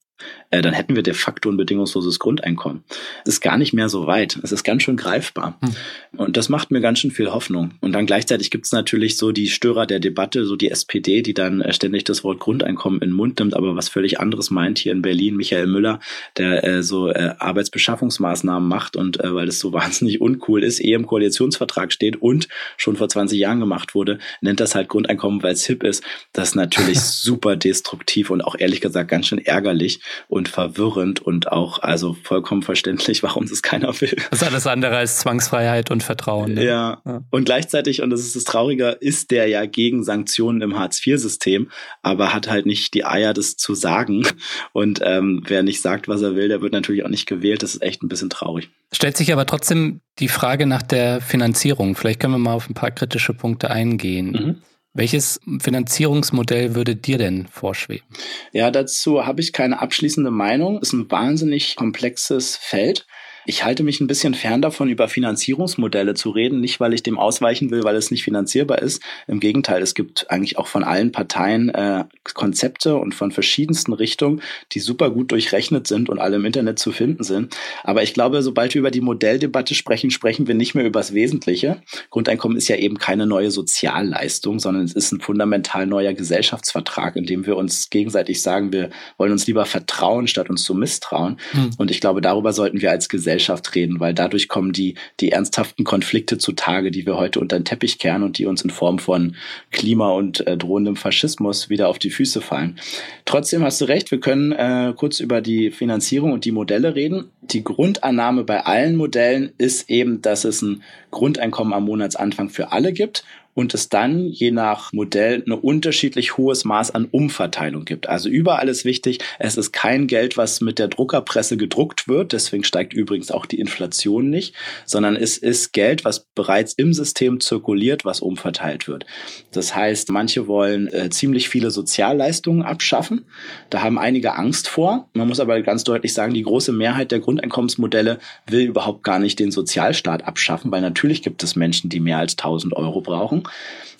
äh, dann hätten wir de facto ein bedingungsloses Grundeinkommen. Es ist gar nicht mehr so weit. Es ist ganz schön greifbar. Hm. Und das macht mir ganz schön viel Hoffnung. Und dann gleichzeitig gibt es natürlich so die Störer der Debatte, so die SPD, die dann äh, ständig das Wort Grundeinkommen in den Mund nimmt, aber was völlig anderes meint hier in Berlin. Michael Müller, der äh, so äh, Arbeitsbeschaffungsmaßnahmen macht und äh, weil es so wahnsinnig uncool ist, eh im Koalitionsvertrag steht und schon vor 20 Jahren gemacht wurde, nennt das halt Grundeinkommen, weil es hip ist. Das ist natürlich super destruktiv und auch ehrlich gesagt ganz schön ärgerlich und verwirrend und auch also vollkommen verständlich, warum das keiner will. Das ist alles andere als Zwangsfreiheit und Vertrauen. Ne? Ja. ja. Und gleichzeitig, und das ist das Traurige, ist der ja gegen Sanktionen im Hartz-IV-System, aber hat halt nicht die Eier, das zu sagen. Und ähm, wer nicht sagt, was er will, der wird natürlich auch nicht gewählt. Das ist echt ein bisschen traurig. Stellt sich aber trotzdem die Frage nach der Finanzierung. Vielleicht können wir mal auf ein paar kritische Punkte eingehen. Mhm. Welches Finanzierungsmodell würde dir denn vorschweben? Ja, dazu habe ich keine abschließende Meinung. Es ist ein wahnsinnig komplexes Feld. Ich halte mich ein bisschen fern davon, über Finanzierungsmodelle zu reden. Nicht, weil ich dem ausweichen will, weil es nicht finanzierbar ist. Im Gegenteil, es gibt eigentlich auch von allen Parteien äh, Konzepte und von verschiedensten Richtungen, die super gut durchrechnet sind und alle im Internet zu finden sind. Aber ich glaube, sobald wir über die Modelldebatte sprechen, sprechen wir nicht mehr über das Wesentliche. Grundeinkommen ist ja eben keine neue Sozialleistung, sondern es ist ein fundamental neuer Gesellschaftsvertrag, in dem wir uns gegenseitig sagen, wir wollen uns lieber vertrauen, statt uns zu misstrauen. Hm. Und ich glaube, darüber sollten wir als Gesellschaft Gesellschaft reden, weil dadurch kommen die, die ernsthaften Konflikte zutage, die wir heute unter den Teppich kehren und die uns in Form von Klima und äh, drohendem Faschismus wieder auf die Füße fallen. Trotzdem hast du recht, wir können äh, kurz über die Finanzierung und die Modelle reden. Die Grundannahme bei allen Modellen ist eben, dass es ein Grundeinkommen am Monatsanfang für alle gibt und es dann je nach Modell ein unterschiedlich hohes Maß an Umverteilung gibt. Also überall ist wichtig, es ist kein Geld, was mit der Druckerpresse gedruckt wird, deswegen steigt übrigens auch die Inflation nicht, sondern es ist Geld, was bereits im System zirkuliert, was umverteilt wird. Das heißt, manche wollen äh, ziemlich viele Sozialleistungen abschaffen. Da haben einige Angst vor. Man muss aber ganz deutlich sagen, die große Mehrheit der Grundeinkommensmodelle will überhaupt gar nicht den Sozialstaat abschaffen, weil natürlich gibt es Menschen, die mehr als 1000 Euro brauchen.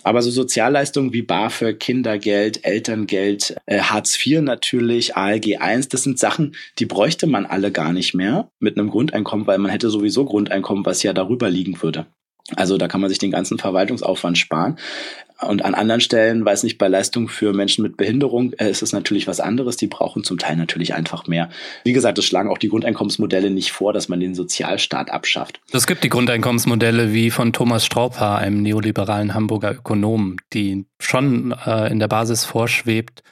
Aber so Sozialleistungen wie BAföG, Kindergeld, Elterngeld, äh, Hartz IV natürlich, ALG I, das sind Sachen, die bräuchte man alle gar nicht mehr mit einem Grundeinkommen, weil man hätte sowieso Grundeinkommen, was ja darüber liegen würde. Also da kann man sich den ganzen Verwaltungsaufwand sparen. Und an anderen Stellen, weiß nicht, bei Leistung für Menschen mit Behinderung äh, ist es natürlich was anderes. Die brauchen zum Teil natürlich einfach mehr. Wie gesagt, es schlagen auch die Grundeinkommensmodelle nicht vor, dass man den Sozialstaat abschafft. Es gibt die Grundeinkommensmodelle wie von Thomas Straubhaar, einem neoliberalen Hamburger Ökonom, die schon äh, in der Basis vorschwebt,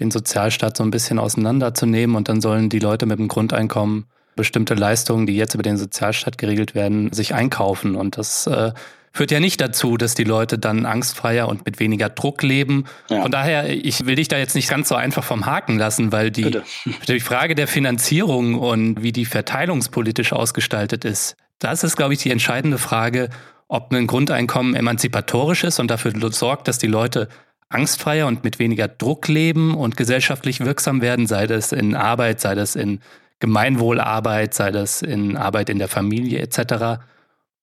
den Sozialstaat so ein bisschen auseinanderzunehmen und dann sollen die Leute mit dem Grundeinkommen bestimmte Leistungen, die jetzt über den Sozialstaat geregelt werden, sich einkaufen. Und das äh, führt ja nicht dazu, dass die Leute dann angstfreier und mit weniger Druck leben. Ja. Von daher, ich will dich da jetzt nicht ganz so einfach vom Haken lassen, weil die, die Frage der Finanzierung und wie die verteilungspolitisch ausgestaltet ist, das ist, glaube ich, die entscheidende Frage, ob ein Grundeinkommen emanzipatorisch ist und dafür sorgt, dass die Leute angstfreier und mit weniger Druck leben und gesellschaftlich wirksam werden, sei das in Arbeit, sei das in Gemeinwohlarbeit, sei das in Arbeit in der Familie etc.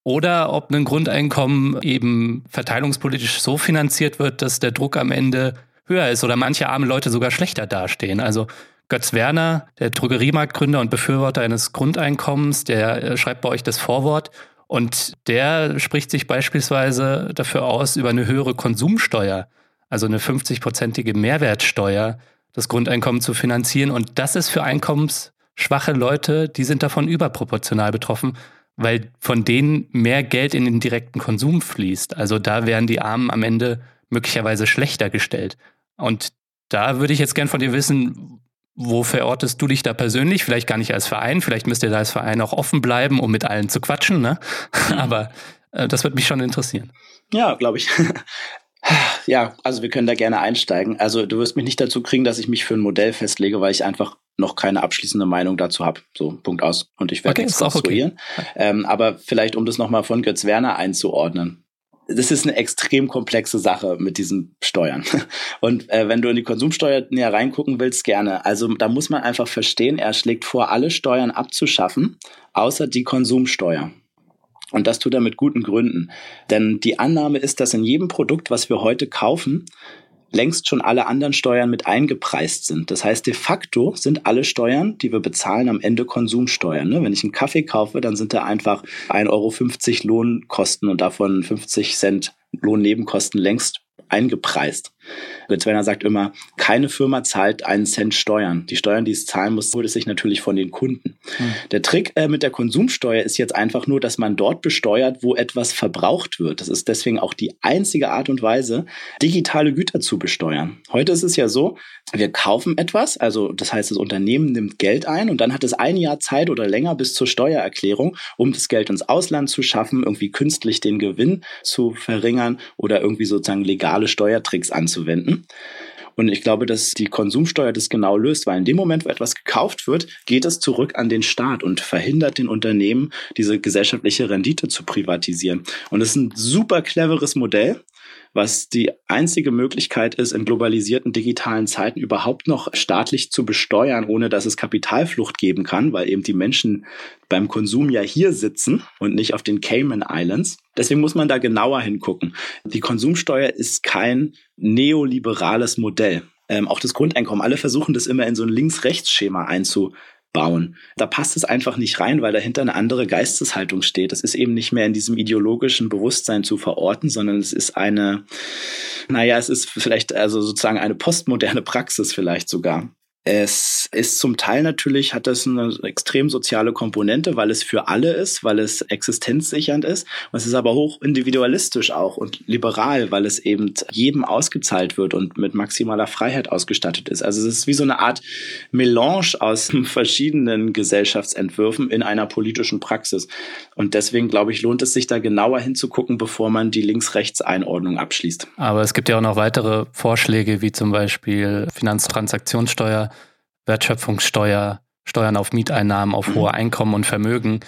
Oder ob ein Grundeinkommen eben verteilungspolitisch so finanziert wird, dass der Druck am Ende höher ist oder manche arme Leute sogar schlechter dastehen. Also Götz Werner, der Drogeriemarktgründer und Befürworter eines Grundeinkommens, der äh, schreibt bei euch das Vorwort und der spricht sich beispielsweise dafür aus, über eine höhere Konsumsteuer, also eine 50-prozentige Mehrwertsteuer, das Grundeinkommen zu finanzieren. Und das ist für Einkommens schwache Leute, die sind davon überproportional betroffen, weil von denen mehr Geld in den direkten Konsum fließt. Also da wären die Armen am Ende möglicherweise schlechter gestellt. Und da würde ich jetzt gern von dir wissen, wo verortest du dich da persönlich? Vielleicht gar nicht als Verein, vielleicht müsst ihr da als Verein auch offen bleiben, um mit allen zu quatschen, ne? Aber äh, das würde mich schon interessieren. Ja, glaube ich. Ja, also wir können da gerne einsteigen. Also du wirst mich nicht dazu kriegen, dass ich mich für ein Modell festlege, weil ich einfach noch keine abschließende Meinung dazu habe. So, Punkt aus. Und ich werde okay, nichts konstruieren. Okay. Ähm, aber vielleicht, um das nochmal von Götz Werner einzuordnen. Das ist eine extrem komplexe Sache mit diesen Steuern. Und äh, wenn du in die Konsumsteuer näher reingucken willst, gerne. Also da muss man einfach verstehen, er schlägt vor, alle Steuern abzuschaffen, außer die Konsumsteuer. Und das tut er mit guten Gründen. Denn die Annahme ist, dass in jedem Produkt, was wir heute kaufen, längst schon alle anderen Steuern mit eingepreist sind. Das heißt, de facto sind alle Steuern, die wir bezahlen, am Ende Konsumsteuern. Ne? Wenn ich einen Kaffee kaufe, dann sind da einfach 1,50 Euro Lohnkosten und davon 50 Cent Lohnnebenkosten längst eingepreist. Ritzwerner sagt immer, keine Firma zahlt einen Cent Steuern. Die Steuern, die es zahlen muss, holt es sich natürlich von den Kunden. Hm. Der Trick äh, mit der Konsumsteuer ist jetzt einfach nur, dass man dort besteuert, wo etwas verbraucht wird. Das ist deswegen auch die einzige Art und Weise, digitale Güter zu besteuern. Heute ist es ja so, wir kaufen etwas, also das heißt, das Unternehmen nimmt Geld ein und dann hat es ein Jahr Zeit oder länger bis zur Steuererklärung, um das Geld ins Ausland zu schaffen, irgendwie künstlich den Gewinn zu verringern oder irgendwie sozusagen legale Steuertricks anzuwenden. Und ich glaube, dass die Konsumsteuer das genau löst, weil in dem Moment, wo etwas gekauft wird, geht es zurück an den Staat und verhindert den Unternehmen, diese gesellschaftliche Rendite zu privatisieren. Und das ist ein super cleveres Modell, was die einzige Möglichkeit ist, in globalisierten digitalen Zeiten überhaupt noch staatlich zu besteuern, ohne dass es Kapitalflucht geben kann, weil eben die Menschen beim Konsum ja hier sitzen und nicht auf den Cayman Islands. Deswegen muss man da genauer hingucken. Die Konsumsteuer ist kein neoliberales Modell. Ähm, auch das Grundeinkommen. Alle versuchen das immer in so ein Links-Rechts-Schema einzu, bauen. Da passt es einfach nicht rein, weil dahinter eine andere Geisteshaltung steht. Das ist eben nicht mehr in diesem ideologischen Bewusstsein zu verorten, sondern es ist eine, naja, es ist vielleicht also sozusagen eine postmoderne Praxis vielleicht sogar. Es ist zum Teil natürlich, hat das eine extrem soziale Komponente, weil es für alle ist, weil es existenzsichernd ist. Es ist aber hoch individualistisch auch und liberal, weil es eben jedem ausgezahlt wird und mit maximaler Freiheit ausgestattet ist. Also es ist wie so eine Art Melange aus verschiedenen Gesellschaftsentwürfen in einer politischen Praxis. Und deswegen, glaube ich, lohnt es sich da genauer hinzugucken, bevor man die Links-Rechts-Einordnung abschließt. Aber es gibt ja auch noch weitere Vorschläge, wie zum Beispiel Finanztransaktionssteuer, Wertschöpfungssteuer, Steuern auf Mieteinnahmen, auf mhm. hohe Einkommen und Vermögen.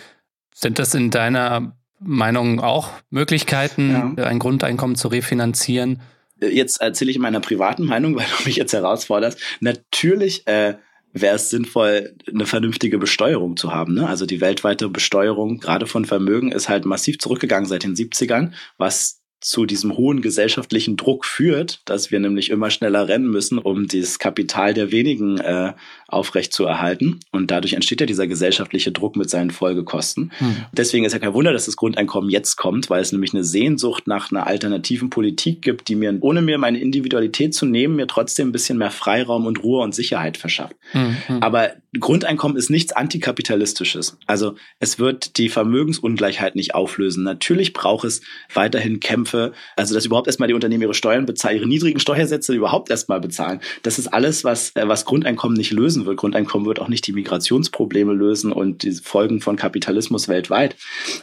Sind das in deiner Meinung auch Möglichkeiten, ja. ein Grundeinkommen zu refinanzieren? Jetzt erzähle ich meiner privaten Meinung, weil du mich jetzt herausforderst. Natürlich äh, wäre es sinnvoll, eine vernünftige Besteuerung zu haben. Ne? Also die weltweite Besteuerung, gerade von Vermögen, ist halt massiv zurückgegangen seit den 70ern, was zu diesem hohen gesellschaftlichen Druck führt, dass wir nämlich immer schneller rennen müssen, um dieses Kapital der wenigen äh, aufrecht zu erhalten. Und dadurch entsteht ja dieser gesellschaftliche Druck mit seinen Folgekosten. Hm. Deswegen ist ja kein Wunder, dass das Grundeinkommen jetzt kommt, weil es nämlich eine Sehnsucht nach einer alternativen Politik gibt, die mir, ohne mir meine Individualität zu nehmen, mir trotzdem ein bisschen mehr Freiraum und Ruhe und Sicherheit verschafft. Hm, hm. Aber Grundeinkommen ist nichts Antikapitalistisches. Also es wird die Vermögensungleichheit nicht auflösen. Natürlich braucht es weiterhin Kämpfe, also dass überhaupt erstmal die Unternehmen ihre Steuern bezahlen, ihre niedrigen Steuersätze überhaupt erstmal bezahlen. Das ist alles, was, äh, was Grundeinkommen nicht lösen wird. Grundeinkommen wird auch nicht die Migrationsprobleme lösen und die Folgen von Kapitalismus weltweit.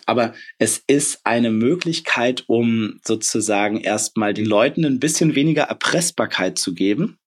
Aber es ist eine Möglichkeit, um sozusagen erstmal den Leuten ein bisschen weniger Erpressbarkeit zu geben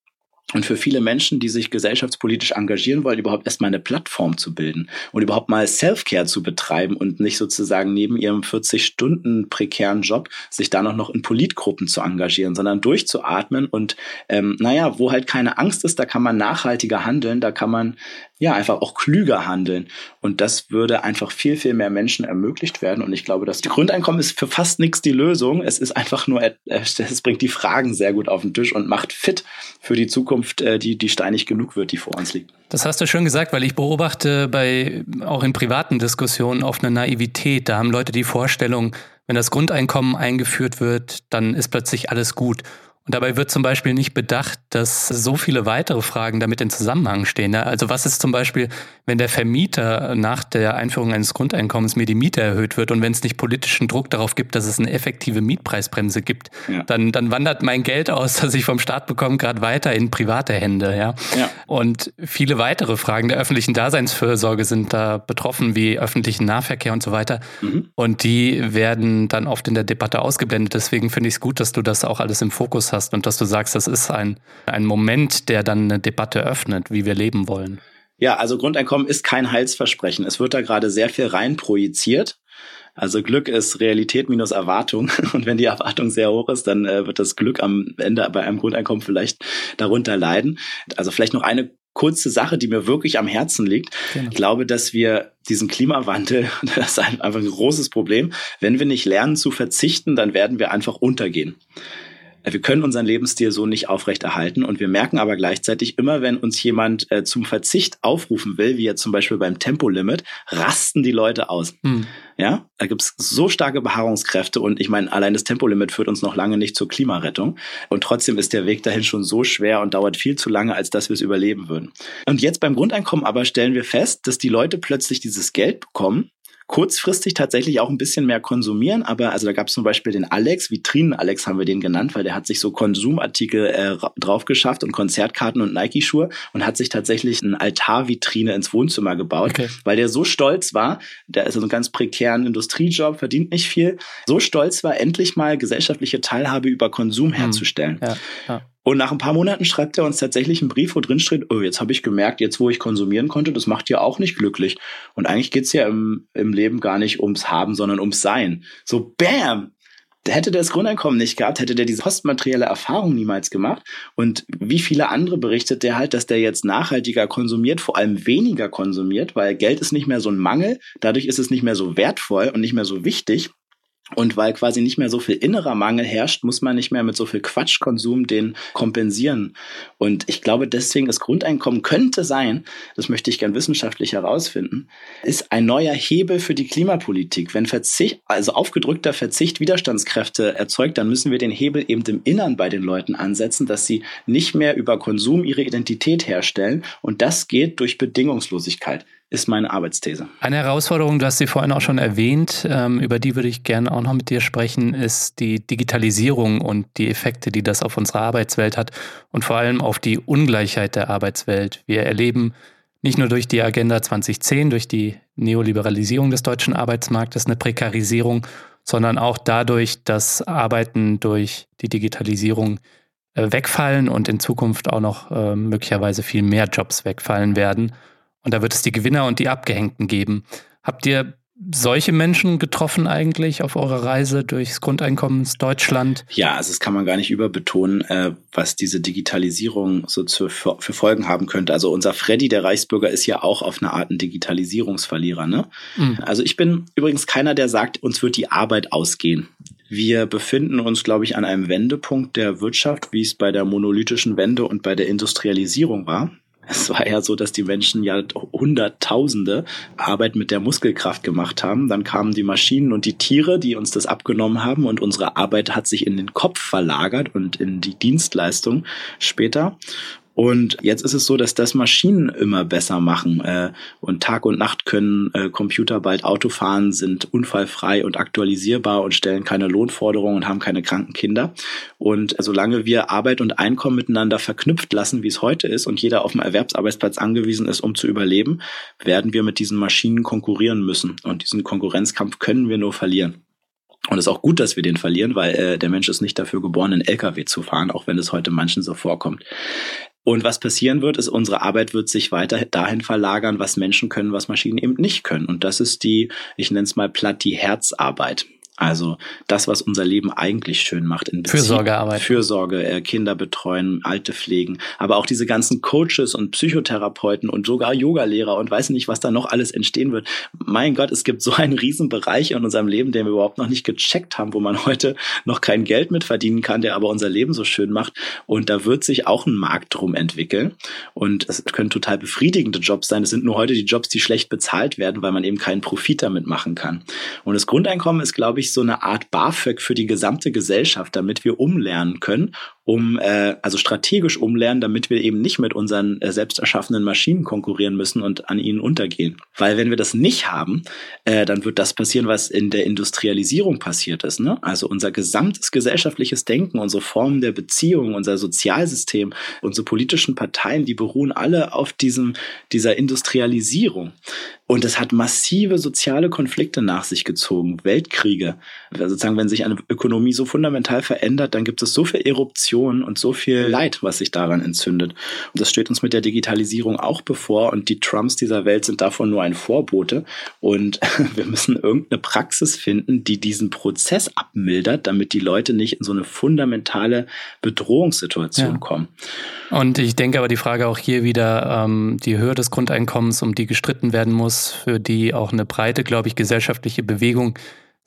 und für viele Menschen, die sich gesellschaftspolitisch engagieren wollen, überhaupt erstmal eine Plattform zu bilden und überhaupt mal Self-Care zu betreiben und nicht sozusagen neben ihrem 40 Stunden prekären Job sich da noch, noch in Politgruppen zu engagieren, sondern durchzuatmen und ähm, naja, wo halt keine Angst ist, da kann man nachhaltiger handeln, da kann man ja, einfach auch klüger handeln. Und das würde einfach viel, viel mehr Menschen ermöglicht werden. Und ich glaube, die Grundeinkommen ist für fast nichts die Lösung. Es ist einfach nur, es bringt die Fragen sehr gut auf den Tisch und macht fit für die Zukunft, äh, die, die steinig genug wird, die vor uns liegt. Das hast du schön gesagt, weil ich beobachte bei, auch in privaten Diskussionen auf eine Naivität. Da haben Leute die Vorstellung, wenn das Grundeinkommen eingeführt wird, dann ist plötzlich alles gut. Und dabei wird zum Beispiel nicht bedacht, dass so viele weitere Fragen damit in Zusammenhang stehen. Also was ist zum Beispiel, wenn der Vermieter nach der Einführung eines Grundeinkommens mir die Miete erhöht wird und wenn es nicht politischen Druck darauf gibt, dass es eine effektive Mietpreisbremse gibt, ja. dann, dann wandert mein Geld aus, das ich vom Staat bekomme, gerade weiter in private Hände. Ja? ja? Und viele weitere Fragen der öffentlichen Daseinsfürsorge sind da betroffen, wie öffentlichen Nahverkehr und so weiter. Mhm. Und die werden dann oft in der Debatte ausgeblendet. Deswegen finde ich es gut, dass du das auch alles im Fokus hast hast und dass du sagst, das ist ein, ein Moment, der dann eine Debatte öffnet, wie wir leben wollen. Ja, also Grundeinkommen ist kein Heilsversprechen. Es wird da gerade sehr viel rein projiziert. Also Glück ist Realität minus Erwartung. Und wenn die Erwartung sehr hoch ist, dann äh, wird das Glück am Ende bei einem Grundeinkommen vielleicht darunter leiden. Also vielleicht noch eine kurze Sache, die mir wirklich am Herzen liegt. Genau. Ich glaube, dass wir diesen Klimawandel, das ist einfach ein großes Problem. Wenn wir nicht lernen zu verzichten, dann werden wir einfach untergehen. Wir können unseren Lebensstil so nicht aufrechterhalten und wir merken aber gleichzeitig immer, wenn uns jemand äh, zum Verzicht aufrufen will, wie jetzt zum Beispiel beim Tempolimit, rasten die Leute aus. Hm. Ja, da gibt's so starke Beharrungskräfte und ich meine, allein das Tempolimit führt uns noch lange nicht zur Klimarettung und trotzdem ist der Weg dahin schon so schwer und dauert viel zu lange, als dass wir es überleben würden. Und jetzt beim Grundeinkommen aber stellen wir fest, dass die Leute plötzlich dieses Geld bekommen kurzfristig tatsächlich auch ein bisschen mehr konsumieren, aber also da gab es zum Beispiel den Alex, Vitrinen-Alex haben wir den genannt, weil der hat sich so Konsumartikel äh, drauf geschafft und Konzertkarten und Nike-Schuhe und hat sich tatsächlich eine Altarvitrine ins Wohnzimmer gebaut, okay. weil der so stolz war, der ist so einen ganz prekären Industriejob, verdient nicht viel, so stolz war, endlich mal gesellschaftliche Teilhabe über Konsum hm. herzustellen. Ja, ja. Und nach ein paar Monaten schreibt er uns tatsächlich einen Brief, wo drin steht, oh, jetzt habe ich gemerkt, jetzt wo ich konsumieren konnte, das macht ja auch nicht glücklich. Und eigentlich geht's ja im, im Leben gar nicht ums Haben, sondern ums Sein. So, bam! Hätte der das Grundeinkommen nicht gehabt, hätte der diese postmaterielle Erfahrung niemals gemacht. Und wie viele andere berichtet der halt, dass der jetzt nachhaltiger konsumiert, vor allem weniger konsumiert, weil Geld ist nicht mehr so ein Mangel, dadurch ist es nicht mehr so wertvoll und nicht mehr so wichtig. Und weil quasi nicht mehr so viel innerer Mangel herrscht, muss man nicht mehr mit so viel Quatschkonsum den kompensieren. Und ich glaube, deswegen das Grundeinkommen könnte sein, das möchte ich gern wissenschaftlich herausfinden, ist ein neuer Hebel für die Klimapolitik. Wenn Verzicht, also aufgedrückter Verzicht Widerstandskräfte erzeugt, dann müssen wir den Hebel eben im Innern bei den Leuten ansetzen, dass sie nicht mehr über Konsum ihre Identität herstellen. Und das geht durch Bedingungslosigkeit ist meine Arbeitsthese. Eine Herausforderung, du hast sie vorhin auch schon erwähnt, ähm, über die würde ich gerne auch noch mit dir sprechen, ist die Digitalisierung und die Effekte, die das auf unsere Arbeitswelt hat und vor allem auf die Ungleichheit der Arbeitswelt. Wir erleben nicht nur durch die Agenda 2010, durch die Neoliberalisierung des deutschen Arbeitsmarktes eine Prekarisierung, sondern auch dadurch, dass Arbeiten durch die Digitalisierung äh, wegfallen und in Zukunft auch noch äh, möglicherweise viel mehr Jobs wegfallen werden. Und da wird es die Gewinner und die Abgehängten geben. Habt ihr solche Menschen getroffen eigentlich auf eurer Reise durchs Grundeinkommensdeutschland? Ja, also das kann man gar nicht überbetonen, äh, was diese Digitalisierung so zu, für, für, Folgen haben könnte. Also unser Freddy, der Reichsbürger, ist ja auch auf eine Art ein Digitalisierungsverlierer. Ne? Mhm. Also ich bin übrigens keiner, der sagt, uns wird die Arbeit ausgehen. Wir befinden uns, glaube ich, an einem Wendepunkt der Wirtschaft, wie es bei der monolithischen Wende und bei der Industrialisierung war. Es war ja so, dass die Menschen ja Hunderttausende Arbeit mit der Muskelkraft gemacht haben. Dann kamen die Maschinen und die Tiere, die uns das abgenommen haben und unsere Arbeit hat sich in den Kopf verlagert und in die Dienstleistung später. Und jetzt ist es so, dass das Maschinen immer besser machen. Äh, und Tag und Nacht können äh, Computer bald Auto fahren, sind unfallfrei und aktualisierbar und stellen keine Lohnforderungen und haben keine kranken Kinder. Und solange wir Arbeit und Einkommen miteinander verknüpft lassen, wie es heute ist, und jeder auf dem Erwerbsarbeitsplatz angewiesen ist, um zu überleben, werden wir mit diesen Maschinen konkurrieren müssen. Und diesen Konkurrenzkampf können wir nur verlieren. Und es ist auch gut, dass wir den verlieren, weil äh, der Mensch ist nicht dafür geboren, einen LKW zu fahren, auch wenn es heute manchen so vorkommt. Und was passieren wird, ist, unsere Arbeit wird sich weiter dahin verlagern, was Menschen können, was Maschinen eben nicht können. Und das ist die, ich nenne es mal platt, die Herzarbeit. Also das, was unser Leben eigentlich schön macht. In Beziehung, Fürsorgearbeit. Fürsorge, äh, Kinder betreuen, Alte pflegen. Aber auch diese ganzen Coaches und Psychotherapeuten und sogar Yogalehrer und weiß nicht, was da noch alles entstehen wird. Mein Gott, es gibt so einen riesen Bereich in unserem Leben, den wir überhaupt noch nicht gecheckt haben, wo man heute noch kein Geld mit verdienen kann, der aber unser Leben so schön macht. Und da wird sich auch ein Markt drum entwickeln. Und es können total befriedigende Jobs sein. Es sind nur heute die Jobs, die schlecht bezahlt werden, weil man eben keinen Profit damit machen kann. Und das Grundeinkommen ist, glaube ich, so eine Art BAföG für die gesamte Gesellschaft, damit wir umlernen können, um äh, also strategisch umlernen, damit wir eben nicht mit unseren äh, selbst erschaffenen Maschinen konkurrieren müssen und an ihnen untergehen. Weil wenn wir das nicht haben, äh, dann wird das passieren, was in der Industrialisierung passiert ist. Ne? Also unser gesamtes gesellschaftliches Denken, unsere Formen der Beziehung, unser Sozialsystem, unsere politischen Parteien, die beruhen alle auf diesem dieser Industrialisierung. Und es hat massive soziale Konflikte nach sich gezogen, Weltkriege. Also sozusagen, wenn sich eine Ökonomie so fundamental verändert, dann gibt es so viel Eruption und so viel Leid, was sich daran entzündet. Und das steht uns mit der Digitalisierung auch bevor. Und die Trumps dieser Welt sind davon nur ein Vorbote. Und wir müssen irgendeine Praxis finden, die diesen Prozess abmildert, damit die Leute nicht in so eine fundamentale Bedrohungssituation ja. kommen. Und ich denke aber die Frage auch hier wieder, ähm, die Höhe des Grundeinkommens, um die gestritten werden muss, für die auch eine breite, glaube ich, gesellschaftliche Bewegung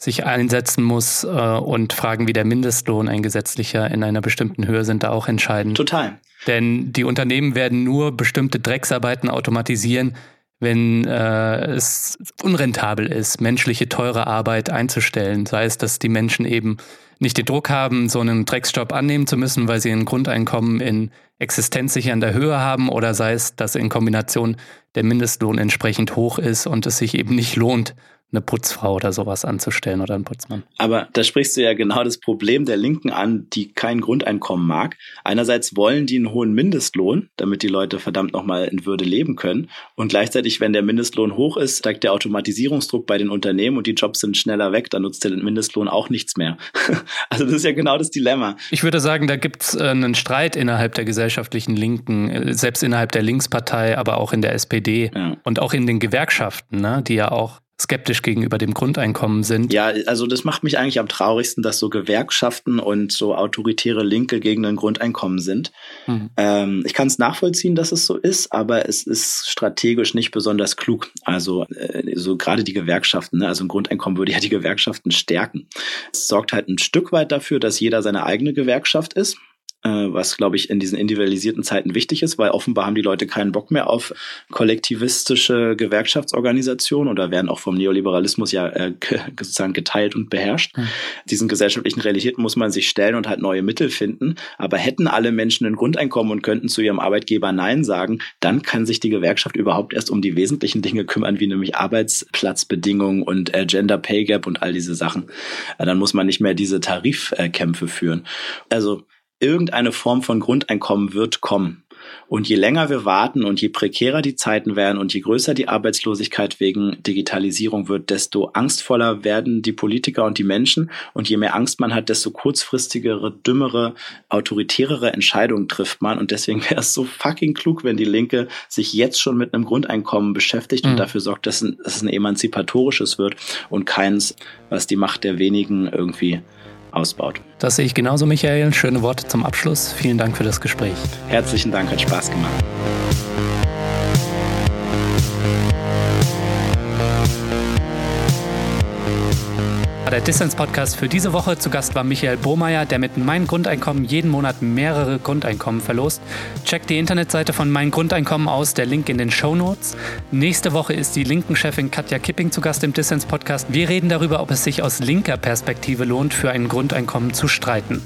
sich einsetzen muss äh, und Fragen wie der Mindestlohn, ein gesetzlicher in einer bestimmten Höhe, sind da auch entscheidend. Total. Denn die Unternehmen werden nur bestimmte Drecksarbeiten automatisieren, wenn äh, es unrentabel ist, menschliche teure Arbeit einzustellen. Sei es, dass die Menschen eben nicht den Druck haben, so einen Drecksjob annehmen zu müssen, weil sie ein Grundeinkommen in existenzsichernder Höhe haben, oder sei es, dass in Kombination der Mindestlohn entsprechend hoch ist und es sich eben nicht lohnt, eine Putzfrau oder sowas anzustellen oder einen Putzmann. Aber da sprichst du ja genau das Problem der Linken an, die kein Grundeinkommen mag. Einerseits wollen die einen hohen Mindestlohn, damit die Leute verdammt nochmal in Würde leben können. Und gleichzeitig, wenn der Mindestlohn hoch ist, steigt der Automatisierungsdruck bei den Unternehmen und die Jobs sind schneller weg, dann nutzt der Mindestlohn auch nichts mehr. also das ist ja genau das Dilemma. Ich würde sagen, da gibt es äh, einen Streit innerhalb der gesellschaftlichen Linken, äh, selbst innerhalb der Linkspartei, aber auch in der SPD ja. und auch in den Gewerkschaften, ne, die ja auch skeptisch gegenüber dem Grundeinkommen sind. Ja, also das macht mich eigentlich am traurigsten, dass so Gewerkschaften und so autoritäre Linke gegen ein Grundeinkommen sind. Mhm. Ähm, ich kann es nachvollziehen, dass es so ist, aber es ist strategisch nicht besonders klug. Also äh, so gerade die Gewerkschaften, ne? also ein Grundeinkommen würde ja die Gewerkschaften stärken. Es sorgt halt ein Stück weit dafür, dass jeder seine eigene Gewerkschaft ist was, glaube ich, in diesen individualisierten Zeiten wichtig ist, weil offenbar haben die Leute keinen Bock mehr auf kollektivistische Gewerkschaftsorganisationen oder werden auch vom Neoliberalismus ja äh, sozusagen geteilt und beherrscht. Mhm. Diesen gesellschaftlichen Realitäten muss man sich stellen und halt neue Mittel finden. Aber hätten alle Menschen ein Grundeinkommen und könnten zu ihrem Arbeitgeber Nein sagen, dann kann sich die Gewerkschaft überhaupt erst um die wesentlichen Dinge kümmern, wie nämlich Arbeitsplatzbedingungen und äh, Gender Pay Gap und all diese Sachen. Äh, dann muss man nicht mehr diese Tarifkämpfe führen. Also irgendeine Form von Grundeinkommen wird kommen. Und je länger wir warten und je prekärer die Zeiten werden und je größer die Arbeitslosigkeit wegen Digitalisierung wird, desto angstvoller werden die Politiker und die Menschen. Und je mehr Angst man hat, desto kurzfristigere, dümmere, autoritärere Entscheidungen trifft man. Und deswegen wäre es so fucking klug, wenn die Linke sich jetzt schon mit einem Grundeinkommen beschäftigt mhm. und dafür sorgt, dass, dass es ein emanzipatorisches wird und keins, was die Macht der wenigen irgendwie ausbaut. Das sehe ich genauso, Michael. Schöne Worte zum Abschluss. Vielen Dank für das Gespräch. Herzlichen Dank, hat Spaß gemacht. Der Dissens-Podcast für diese Woche. Zu Gast war Michael Bohmeier, der mit Mein Grundeinkommen jeden Monat mehrere Grundeinkommen verlost. Checkt die Internetseite von Mein Grundeinkommen aus, der Link in den Show Notes. Nächste Woche ist die linken Chefin Katja Kipping zu Gast im Dissens-Podcast. Wir reden darüber, ob es sich aus linker Perspektive lohnt, für ein Grundeinkommen zu streiten.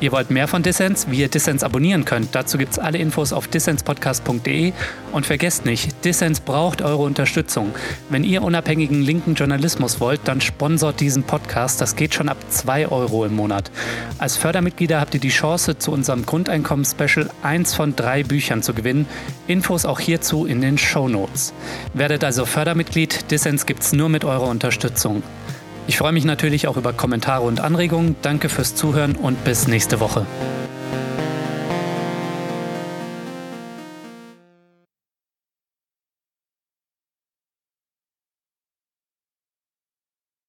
Ihr wollt mehr von Dissens, wie ihr Dissens abonnieren könnt. Dazu gibt es alle Infos auf dissenspodcast.de. Und vergesst nicht, Dissens braucht eure Unterstützung. Wenn ihr unabhängigen linken Journalismus wollt, dann sponsort diesen Podcast. Das geht schon ab 2 Euro im Monat. Als Fördermitglieder habt ihr die Chance, zu unserem Grundeinkommen-Special eins von drei Büchern zu gewinnen. Infos auch hierzu in den Show Notes. Werdet also Fördermitglied. Dissens gibt's nur mit eurer Unterstützung. Ich freue mich natürlich auch über Kommentare und Anregungen. Danke fürs Zuhören und bis nächste Woche.